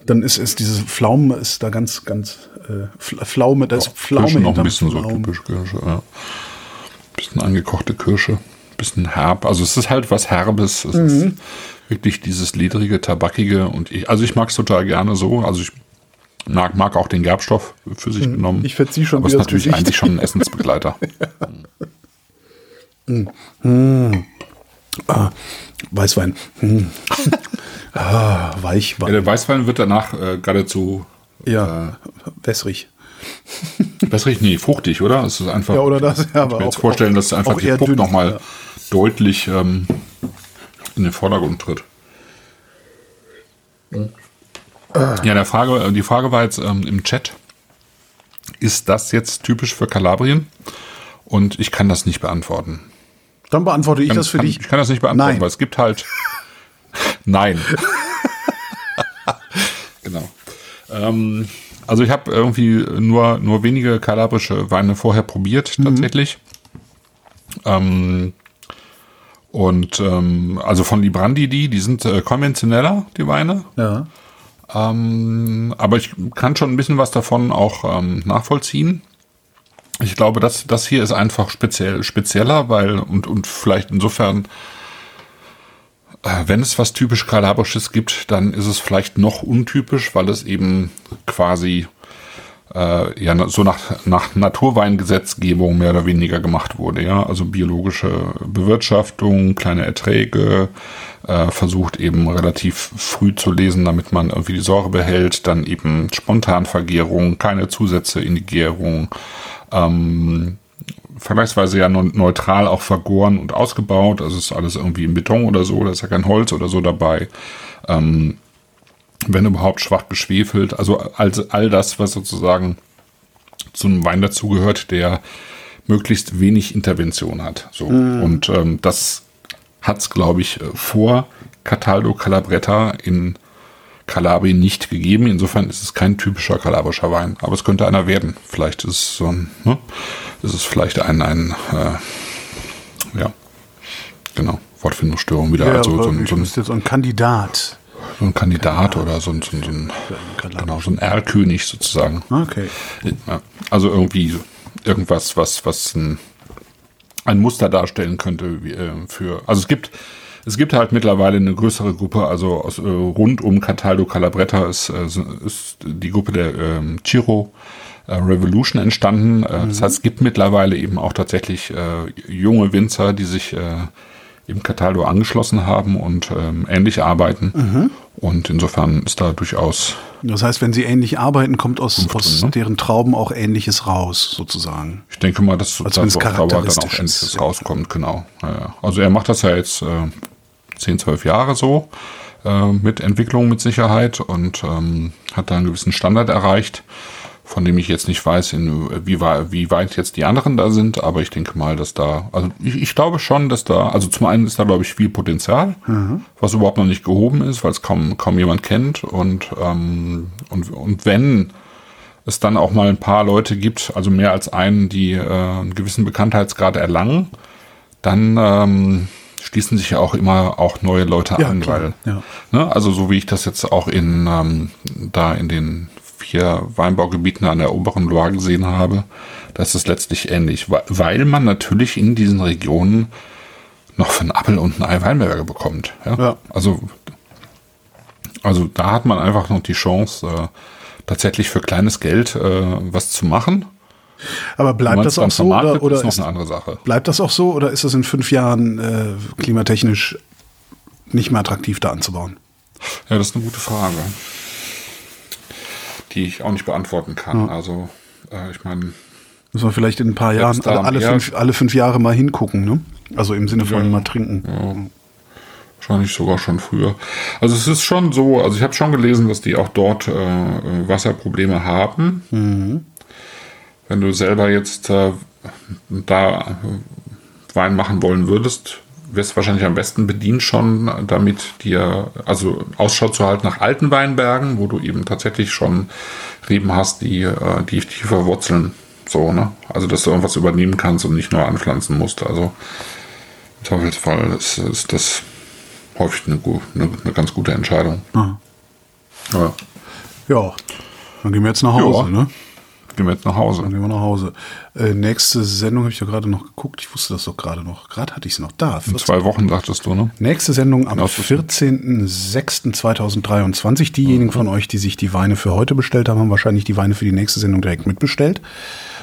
dann ist es diese Pflaume ist da ganz, ganz äh, Fl- Pflaume, da ist Pflaume Kirsche noch ein bisschen so Pflaumen. typisch Kirsche, ja. Bisschen angekochte Kirsche, bisschen herb. Also es ist halt was Herbes. Es Mhm. ist wirklich dieses ledrige, tabakige und ich, also ich mag es total gerne so. Also ich mag, mag auch den Gerbstoff für sich genommen. Mhm. Ich verzieh schon Aber es wieder ist natürlich Gesicht. eigentlich schon ein Essensbegleiter. Weißwein. Hm. ah, weich, Ja, der Weißwein wird danach äh, geradezu Ja, wässrig. wässrig, nee, fruchtig, oder? Es ist einfach. Ja, oder das, ja, ich aber kann mir jetzt auch- vorstellen, dass einfach die Frucht nochmal ja. deutlich ähm, in den Vordergrund tritt. Ja, der Frage, die Frage war jetzt ähm, im Chat. ist das jetzt typisch für Kalabrien? Und ich kann das nicht beantworten. Dann beantworte ich Kann- das für kann, dich. Ich kann das nicht beantworten, Nein. weil es gibt halt. Nein. genau. Ähm, also ich habe irgendwie nur, nur wenige kalabrische Weine vorher probiert, tatsächlich. Ähm, und ähm, also von Librandi die, die sind äh, konventioneller, die Weine. Ja. Ähm, aber ich kann schon ein bisschen was davon auch ähm, nachvollziehen. Ich glaube, das, das hier ist einfach speziell, spezieller, weil und, und vielleicht insofern, äh, wenn es was typisch Kalabrisches gibt, dann ist es vielleicht noch untypisch, weil es eben quasi äh, ja so nach, nach Naturweingesetzgebung mehr oder weniger gemacht wurde. Ja, also biologische Bewirtschaftung, kleine Erträge, äh, versucht eben relativ früh zu lesen, damit man irgendwie die Säure behält, dann eben Spontanvergärung, keine Zusätze in die Gärung, ähm, vergleichsweise ja neu- neutral auch vergoren und ausgebaut. Also ist alles irgendwie in Beton oder so, da ist ja kein Holz oder so dabei. Ähm, wenn überhaupt schwach geschwefelt. Also all, all das, was sozusagen zu einem Wein dazugehört, der möglichst wenig Intervention hat. So. Und ähm, das hat es, glaube ich, äh, vor Cataldo Calabretta in Kalabrien nicht gegeben. Insofern ist es kein typischer kalabrischer Wein. Aber es könnte einer werden. Vielleicht ist es so ein, ne? ist es vielleicht ein, ein äh, ja, genau, Wortfindungsstörung wieder. Ja, also so, ein, so, ein, jetzt so ein Kandidat. So ein Kandidat oder so ein, so ein, so ein, genau, so ein Erlkönig sozusagen. Okay. Ja, also irgendwie irgendwas, was, was ein, ein Muster darstellen könnte wie, äh, für. Also es gibt es gibt halt mittlerweile eine größere Gruppe, also aus, äh, rund um Cataldo Calabretta ist, äh, ist die Gruppe der ähm, Chiro äh, Revolution entstanden. Äh, Das heißt, es gibt mittlerweile eben auch tatsächlich äh, junge Winzer, die sich äh, eben Cataldo angeschlossen haben und ähm, ähnlich arbeiten. Und insofern ist da durchaus Das heißt, wenn sie ähnlich arbeiten, kommt aus, aus ne? deren Trauben auch Ähnliches raus, sozusagen. Ich denke mal, dass Also auf Dauer dann auch Ähnliches ja. rauskommt, genau. Ja. Also er macht das ja jetzt äh, 10, 12 Jahre so äh, mit Entwicklung mit Sicherheit und ähm, hat da einen gewissen Standard erreicht, von dem ich jetzt nicht weiß, in, wie, wie weit jetzt die anderen da sind, aber ich denke mal, dass da, also ich, ich glaube schon, dass da, also zum einen ist da, glaube ich, viel Potenzial, was überhaupt noch nicht gehoben ist, weil es kaum, kaum jemand kennt und, ähm, und, und wenn es dann auch mal ein paar Leute gibt, also mehr als einen, die äh, einen gewissen Bekanntheitsgrad erlangen, dann ähm, schließen sich ja auch immer auch neue Leute Ja, an, klar, weil, ja. ne, also so wie ich das jetzt auch in ähm, da in den vier Weinbaugebieten an der oberen Loire gesehen habe, da ist es letztlich ähnlich, weil, man natürlich in diesen Regionen noch für einen Appel und ein Ei Weinberge bekommt. Ja? Ja. Also also da hat man einfach noch die Chance, äh, tatsächlich für kleines Geld äh, was zu machen. Aber bleibt das auch so oder, oder ist noch ist, eine andere Sache. bleibt das auch so oder ist das in fünf Jahren äh, klimatechnisch nicht mehr attraktiv da anzubauen? Ja, das ist eine gute Frage, die ich auch nicht beantworten kann. Also äh, ich meine, Müssen wir vielleicht in ein paar Jahren alle, alle, fünf, alle fünf Jahre mal hingucken, ne? Also im Sinne von Ja. mal trinken. wahrscheinlich sogar schon früher. Also es ist schon so, also ich habe schon gelesen, dass die auch dort äh, Wasserprobleme haben. Wenn du selber jetzt äh, da Wein machen wollen würdest, wirst wahrscheinlich am besten bedient schon, damit dir, also Ausschau zu halten nach alten Weinbergen, wo du eben tatsächlich schon Reben hast, die, äh, die tiefer wurzeln. So, ne? Also, dass du irgendwas übernehmen kannst und nicht nur anpflanzen musst. Also, im Zweifelsfall ist, ist das häufig eine, eine, eine ganz gute Entscheidung. Ja. Ja, dann gehen wir jetzt nach Hause, Ja. ne? Gehen wir jetzt nach Hause. Dann gehen wir nach Hause. Äh, nächste Sendung habe ich ja gerade noch geguckt. Ich wusste das doch gerade noch. Gerade hatte ich es noch da. In zwei Wochen, sagtest du, ne? Nächste Sendung am Genau, das ist- 14.06.2023. Diejenigen von euch, die sich die Weine für heute bestellt haben, haben wahrscheinlich die Weine für die nächste Sendung direkt mitbestellt.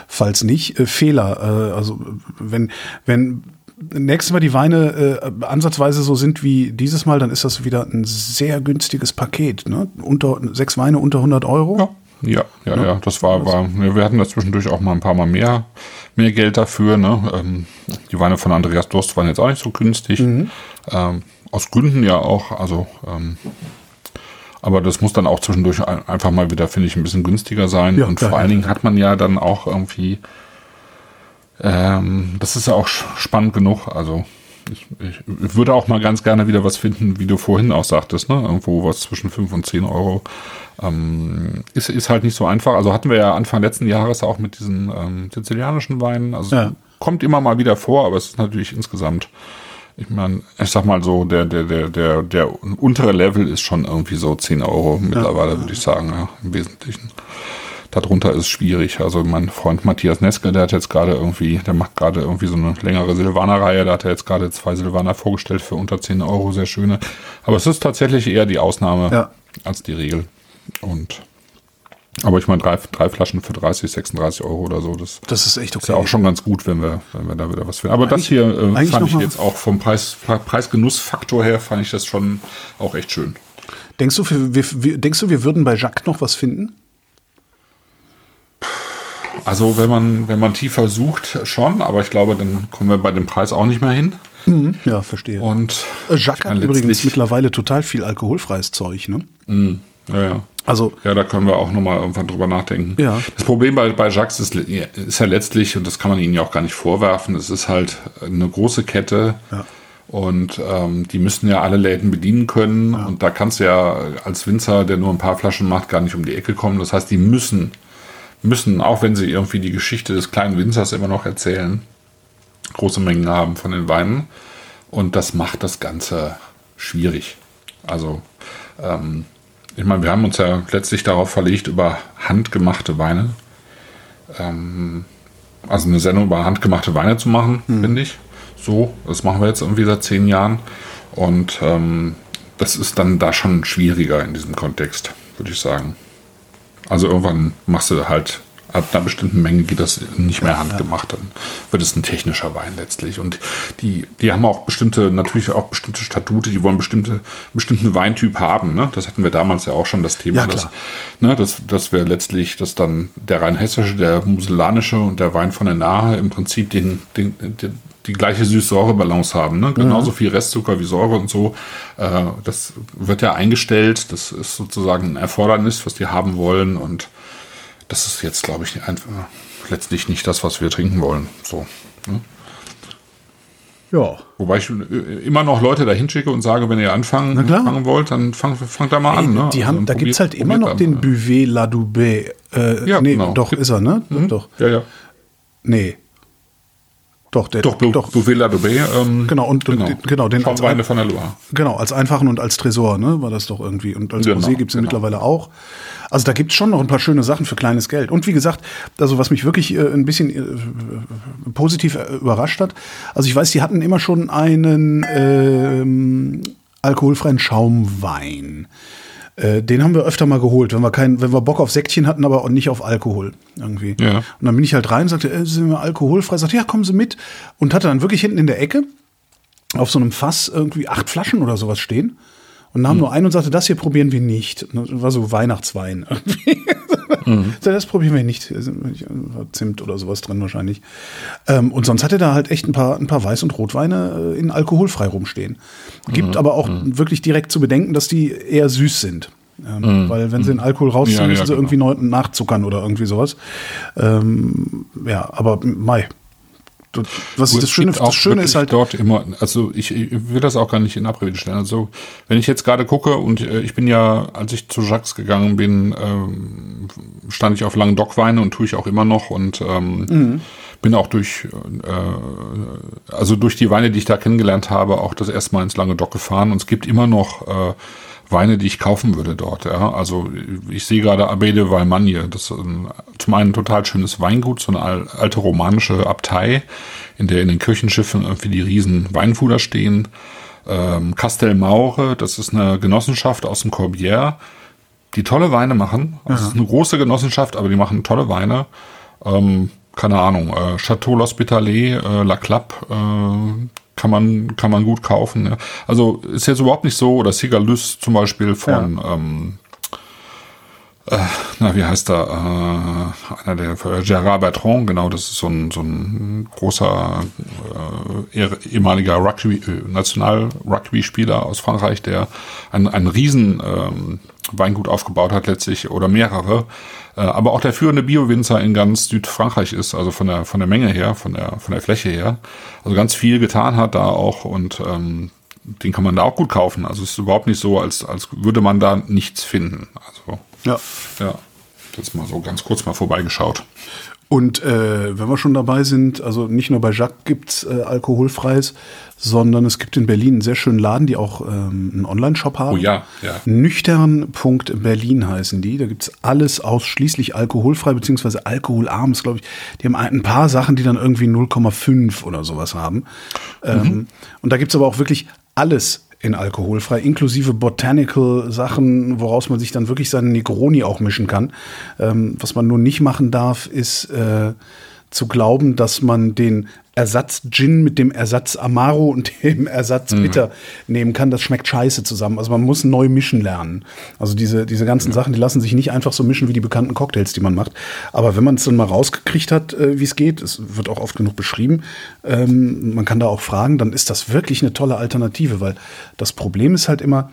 Falls nicht, äh, Fehler. Äh, also wenn, wenn nächstes Mal die Weine äh, ansatzweise so sind wie dieses Mal, dann ist das wieder ein sehr günstiges Paket. Ne? Unter, sechs Weine unter 100 Euro. Ja, ja, ja, das war, war, ja, wir hatten da zwischendurch auch mal ein paar Mal mehr, mehr Geld dafür, ne? Ähm, die Weine von Andreas Durst waren jetzt auch nicht so günstig. Ähm, aus Gründen ja auch, also, ähm, Aber das muss dann auch zwischendurch ein- einfach mal wieder, finde ich, ein bisschen günstiger sein. Ja, und vor ja, allen Dingen hat man ja dann auch irgendwie, ähm, das ist ja auch spannend genug. Also ich, ich würde auch mal ganz gerne wieder was finden, wie du vorhin auch sagtest, ne? Irgendwo was zwischen 5 und 10 Euro. Ähm, ist, ist halt nicht so einfach. Also hatten wir ja Anfang letzten Jahres auch mit diesen ähm, sizilianischen Weinen. Also Ja. kommt immer mal wieder vor, aber es ist natürlich insgesamt, ich meine, ich sag mal so, der, der, der, der, der untere Level ist schon irgendwie so 10 Euro mittlerweile, würde ich sagen, ja, im Wesentlichen. Darunter ist schwierig. Also mein Freund Matthias Neske, der hat jetzt gerade irgendwie, der macht gerade irgendwie so eine längere Silvaner-Reihe, da hat er jetzt gerade zwei Silvaner vorgestellt für unter 10 Euro, sehr schöne. Aber es ist tatsächlich eher die Ausnahme Ja. als die Regel. Und aber ich meine, drei, drei Flaschen für 30, 36 Euro oder so, das Das ist echt okay. ist ja auch schon ganz gut, wenn wir, wenn wir da wieder was finden. Aber das Eigentlich- hier äh, fand ich jetzt auch vom Preis, Preis-Genuss-Faktor her, fand ich das schon auch echt schön. Denkst du, wir, wir, denkst du, wir würden bei Jacques noch was finden? Also wenn man, wenn man tiefer sucht, schon, aber ich glaube, dann kommen wir bei dem Preis auch nicht mehr hin. Ja, verstehe. Und Äh, Jacques hat übrigens mittlerweile total viel alkoholfreies Zeug, ne? ja, ja. Also, Ja, da können wir auch nochmal irgendwann drüber nachdenken. Ja. Das Problem bei, bei Jacques ist, ist ja letztlich, und das kann man ihnen ja auch gar nicht vorwerfen, es ist halt eine große Kette. Ja. Und ähm, die müssen ja alle Läden bedienen können. Und da kannst du ja als Winzer, der nur ein paar Flaschen macht, gar nicht um die Ecke kommen. Das heißt, die müssen, müssen, auch wenn sie irgendwie die Geschichte des kleinen Winzers immer noch erzählen, große Mengen haben von den Weinen. Und das macht das Ganze schwierig. Also, ähm, ich meine, wir haben uns ja letztlich darauf verlegt, über handgemachte Weine, ähm, also eine Sendung über handgemachte Weine zu machen, finde ich. So, das machen wir jetzt irgendwie seit zehn Jahren. Und ähm, das ist dann da schon schwieriger in diesem Kontext, würde ich sagen. Also irgendwann machst du halt, ab einer bestimmten Menge geht das nicht mehr handgemacht, dann wird es ein technischer Wein letztlich. Und die, die haben auch bestimmte, natürlich auch bestimmte Statute, die wollen bestimmte, bestimmten Weintyp haben. Ne? Das hatten wir damals ja auch schon das Thema, Ja, dass, ne, dass, dass wir letztlich, dass dann der rheinhessische, der muselanische und der Wein von der Nahe im Prinzip den, den, den die gleiche Süß-Säure-Balance haben. Ne? Genauso viel Restzucker wie Säure und so. Äh, das wird ja eingestellt. Das ist sozusagen ein Erfordernis, was die haben wollen. Und das ist jetzt, glaube ich, einfach, letztlich nicht das, was wir trinken wollen. So. Ne? ja. Wobei ich äh, immer noch Leute dahin schicke und sage, wenn ihr anfangen fangen wollt, dann fangt, fangt da mal an. Ne? Die Also haben, da probiert- gibt's halt immer noch an. den Buvet La Doubet. Äh, Ja, nee, genau. doch, ist er, ne? Mhm. Doch. Ja, ja. Nee. Doch, der, Doch, doch. Bouvella Doubé. Ähm, Genau, und- und den- genau, den als von der Loire. Genau, als einfachen und als Tresor, ne? War das doch irgendwie. Und als Genau, Rosé gibt's ihn genau. mittlerweile auch. Also da gibt's schon noch ein paar schöne Sachen für kleines Geld. Und wie gesagt, also was mich wirklich äh, ein bisschen äh, positiv äh, überrascht hat, also ich weiß, die hatten immer schon einen ähm, alkoholfreien Schaumwein. Äh, den haben wir öfter mal geholt, wenn wir kein, wenn wir Bock auf Säckchen hatten, aber auch nicht auf Alkohol irgendwie. Ja. Und dann bin ich halt rein und sagte, äh, sind wir alkoholfrei? Sagte, ja, kommen Sie mit. Und hatte dann wirklich hinten in der Ecke auf so einem Fass irgendwie acht Flaschen oder sowas stehen und nahm nur einen und sagte, das hier probieren wir nicht. Und Das war so Weihnachtswein irgendwie. So, Das probieren wir nicht. Zimt oder sowas drin wahrscheinlich. Ähm, und sonst hatte da halt echt ein paar, ein paar Weiß- und Rotweine äh, in alkoholfrei rumstehen. Gibt aber auch wirklich direkt zu bedenken, dass die eher süß sind. Ähm, Weil wenn sie den Alkohol rausziehen, Ja, ja, müssen sie genau. irgendwie neu nachzuckern oder irgendwie sowas. Ähm, ja, aber Mai. Was Gut, das Schöne, das Schöne ist halt, dort immer, also ich, ich will das auch gar nicht in Abrede stellen. Also wenn ich jetzt gerade gucke und äh, ich bin ja, als ich zu Jacques gegangen bin, ähm, stand ich auf Languedoc-Weine und tue ich auch immer noch und ähm, Mhm. bin auch durch, äh, also durch die Weine, die ich da kennengelernt habe, auch das erste Mal ins Languedoc gefahren und es gibt immer noch äh, Weine, die ich kaufen würde dort. Ja, also ich sehe gerade Abbe de Valmagne. Das ist ein, zum einen ein total schönes Weingut, so eine al- alte romanische Abtei, in der in den Kirchenschiffen irgendwie die riesen Weinfuder stehen. Ähm, Castel Maure, das ist eine Genossenschaft aus dem Corbière, die tolle Weine machen. Also es ist eine große Genossenschaft, aber die machen tolle Weine. Ähm, keine Ahnung, äh, Chateau L'Hospitalet, äh, La Clappe, äh, kann man, kann man gut kaufen. Ja. Also ist jetzt überhaupt nicht so, oder Cigalus zum Beispiel von, ähm, äh, na, wie heißt er? Äh, einer der äh, Gerard Bertrand, genau, das ist so ein, so ein großer äh, ehemaliger Rugby, äh, National-Rugby-Spieler aus Frankreich, der ein, ein riesen ähm, Weingut aufgebaut hat letztlich oder mehrere, äh, aber auch der führende Bio-Winzer in ganz Südfrankreich ist, also von der von der Menge her, von der von der Fläche her, also ganz viel getan hat da auch und ähm, den kann man da auch gut kaufen. Also es ist überhaupt nicht so, als als würde man da nichts finden. Also Ja. ja, jetzt mal so ganz kurz mal vorbeigeschaut. Und äh, wenn wir schon dabei sind, also nicht nur bei Jacques gibt's äh, alkoholfreies, sondern es gibt in Berlin einen sehr schönen Laden, die auch ähm, einen Online-Shop haben. Oh ja, ja. Nüchtern.berlin heißen die. Da gibt's alles ausschließlich alkoholfrei, beziehungsweise alkoholarm, ist, glaube ich. Die haben ein paar Sachen, die dann irgendwie 0,5 oder sowas haben. Ähm, und da gibt's aber auch wirklich alles in alkoholfrei, inklusive Botanical-Sachen, woraus man sich dann wirklich seinen Negroni auch mischen kann. Ähm, was man nur nicht machen darf, ist äh, zu glauben, dass man den Ersatz Gin mit dem Ersatz Amaro und dem Ersatz Bitter nehmen kann. Das schmeckt scheiße zusammen. Also man muss neu mischen lernen. Also diese, diese ganzen Sachen, die lassen sich nicht einfach so mischen wie die bekannten Cocktails, die man macht. Aber wenn man es dann mal rausgekriegt hat, äh, wie es geht, es wird auch oft genug beschrieben, ähm, man kann da auch fragen, dann ist das wirklich eine tolle Alternative, weil das Problem ist halt immer,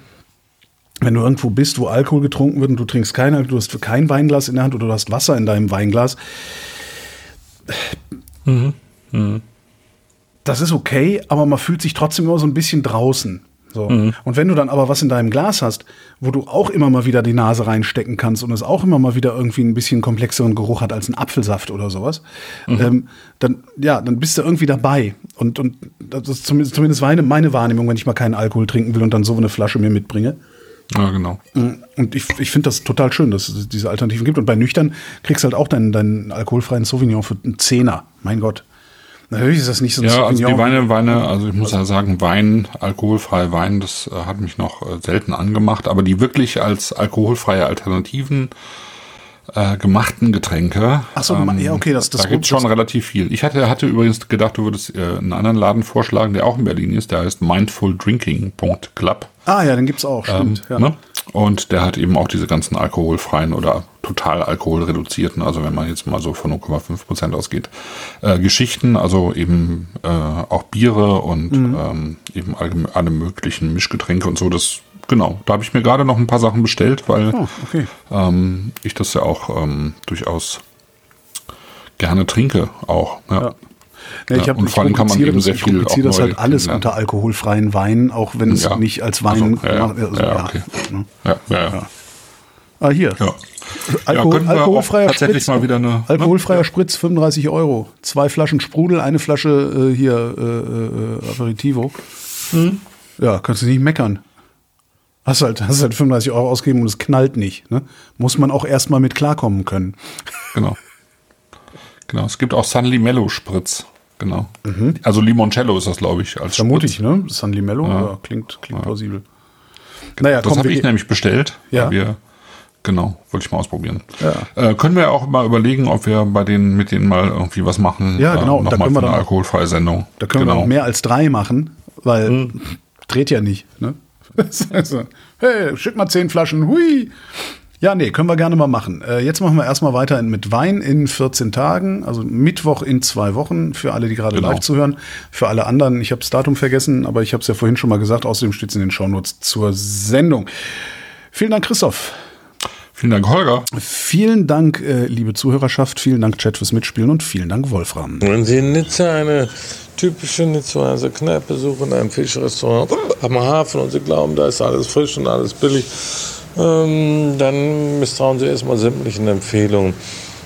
wenn du irgendwo bist, wo Alkohol getrunken wird und du trinkst kein Alkohol, du hast kein Weinglas in der Hand oder du hast Wasser in deinem Weinglas. Das ist okay, aber man fühlt sich trotzdem immer so ein bisschen draußen. So. Und wenn du dann aber was in deinem Glas hast, wo du auch immer mal wieder die Nase reinstecken kannst und es auch immer mal wieder irgendwie ein bisschen komplexeren Geruch hat als ein Apfelsaft oder sowas, ähm, dann, ja, dann bist du irgendwie dabei. Und, und das ist zumindest, zumindest meine, meine Wahrnehmung, wenn ich mal keinen Alkohol trinken will und dann so eine Flasche mir mitbringe. Ja, genau. Und ich, ich finde das total schön, dass es diese Alternativen gibt. Und bei Nüchtern kriegst du halt auch deinen, deinen alkoholfreien Sauvignon für einen Zehner. Mein Gott. Natürlich ist das nicht so ein Ja, also die Sauvignon. Weine, Weine, also ich muss ja sagen, Wein, alkoholfreie Wein, das äh, hat mich noch äh, selten angemacht, aber die wirklich als alkoholfreie Alternativen äh, gemachten Getränke. ähm, Ach so, ja, okay, das- das- da gibt's schon relativ viel. Ich hatte, hatte übrigens gedacht, du würdest äh, einen anderen Laden vorschlagen, der auch in Berlin ist, der heißt mindfuldrinking.club. Ah ja, den gibt's auch, Ähm, stimmt. ja. ne? Und der hat eben auch diese ganzen alkoholfreien oder total alkoholreduzierten, also wenn man jetzt mal so von 0,5 Prozent ausgeht, äh, Geschichten, also eben äh, auch Biere und Mhm. ähm, eben alle, alle möglichen Mischgetränke und so. Das genau, da habe ich mir gerade noch ein paar Sachen bestellt, weil Oh, okay. ähm, ich das ja auch ähm, durchaus gerne trinke auch. Ja. Ja. Ja, ich hab, und ich vor allem kann man kompliziere eben das, sehr ich viel kompliziere auch das halt alles kennenlernen. unter alkoholfreien Wein, auch wenn es Ja. nicht als Wein Also, ja, gemacht wird. Also, Ja, okay. ne? Ja, ja, ja. Ah, hier. ja. Alkohol, wir alkoholfreier auch tatsächlich Spritz. mal wieder eine- alkoholfreier ne? Spritz, 35 Euro. Zwei Flaschen Sprudel, eine Flasche äh, hier äh, äh, Aperitivo. Hm? Ja, kannst du nicht meckern. Hast halt, hast halt 35 Euro ausgegeben und es knallt nicht. Ne? Muss man auch erstmal mit klarkommen können. Genau. Genau. Es gibt auch San Limello Spritz. Genau. Also Limoncello ist das, glaube ich, als Mhm. Vermute Spritz. ich, ne? San Limello, ja. klingt, klingt plausibel. Naja, Das habe wir ich nämlich bestellt. Ja. weil Wir, genau, wollte ich mal ausprobieren. Ja. Äh, können wir auch mal überlegen, ob wir bei denen mit denen mal irgendwie was machen. Ja, genau, Äh, Nochmal können wir für eine alkoholfreie Sendung. Da können genau. wir auch mehr als drei machen, weil dreht ja nicht. Ne? also, hey, schick mal zehn Flaschen, hui. Ja, nee, können wir gerne mal machen. Äh, jetzt machen wir erstmal weiter mit Wein in 14 Tagen, also Mittwoch in zwei Wochen, für alle, die gerade Genau. live zuhören. Für alle anderen, ich habe das Datum vergessen, aber ich habe es ja vorhin schon mal gesagt, außerdem steht es in den Shownotes zur Sendung. Vielen Dank, Christoph. Vielen Dank, Holger. Vielen Dank, äh, liebe Zuhörerschaft. Vielen Dank, Chat, fürs Mitspielen und vielen Dank, Wolfram. Wenn Sie in Nizza eine typische Nizzaer Kneipe suchen, ein Fischrestaurant am Hafen und Sie glauben, da ist alles frisch und alles billig, ähm, dann misstrauen Sie erstmal sämtlichen Empfehlungen.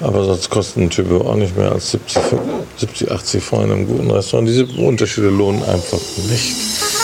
Aber sonst kosten ein Typ auch nicht mehr als 70, 70 80 Franken in einem guten Restaurant. Diese Unterschiede lohnen einfach nicht.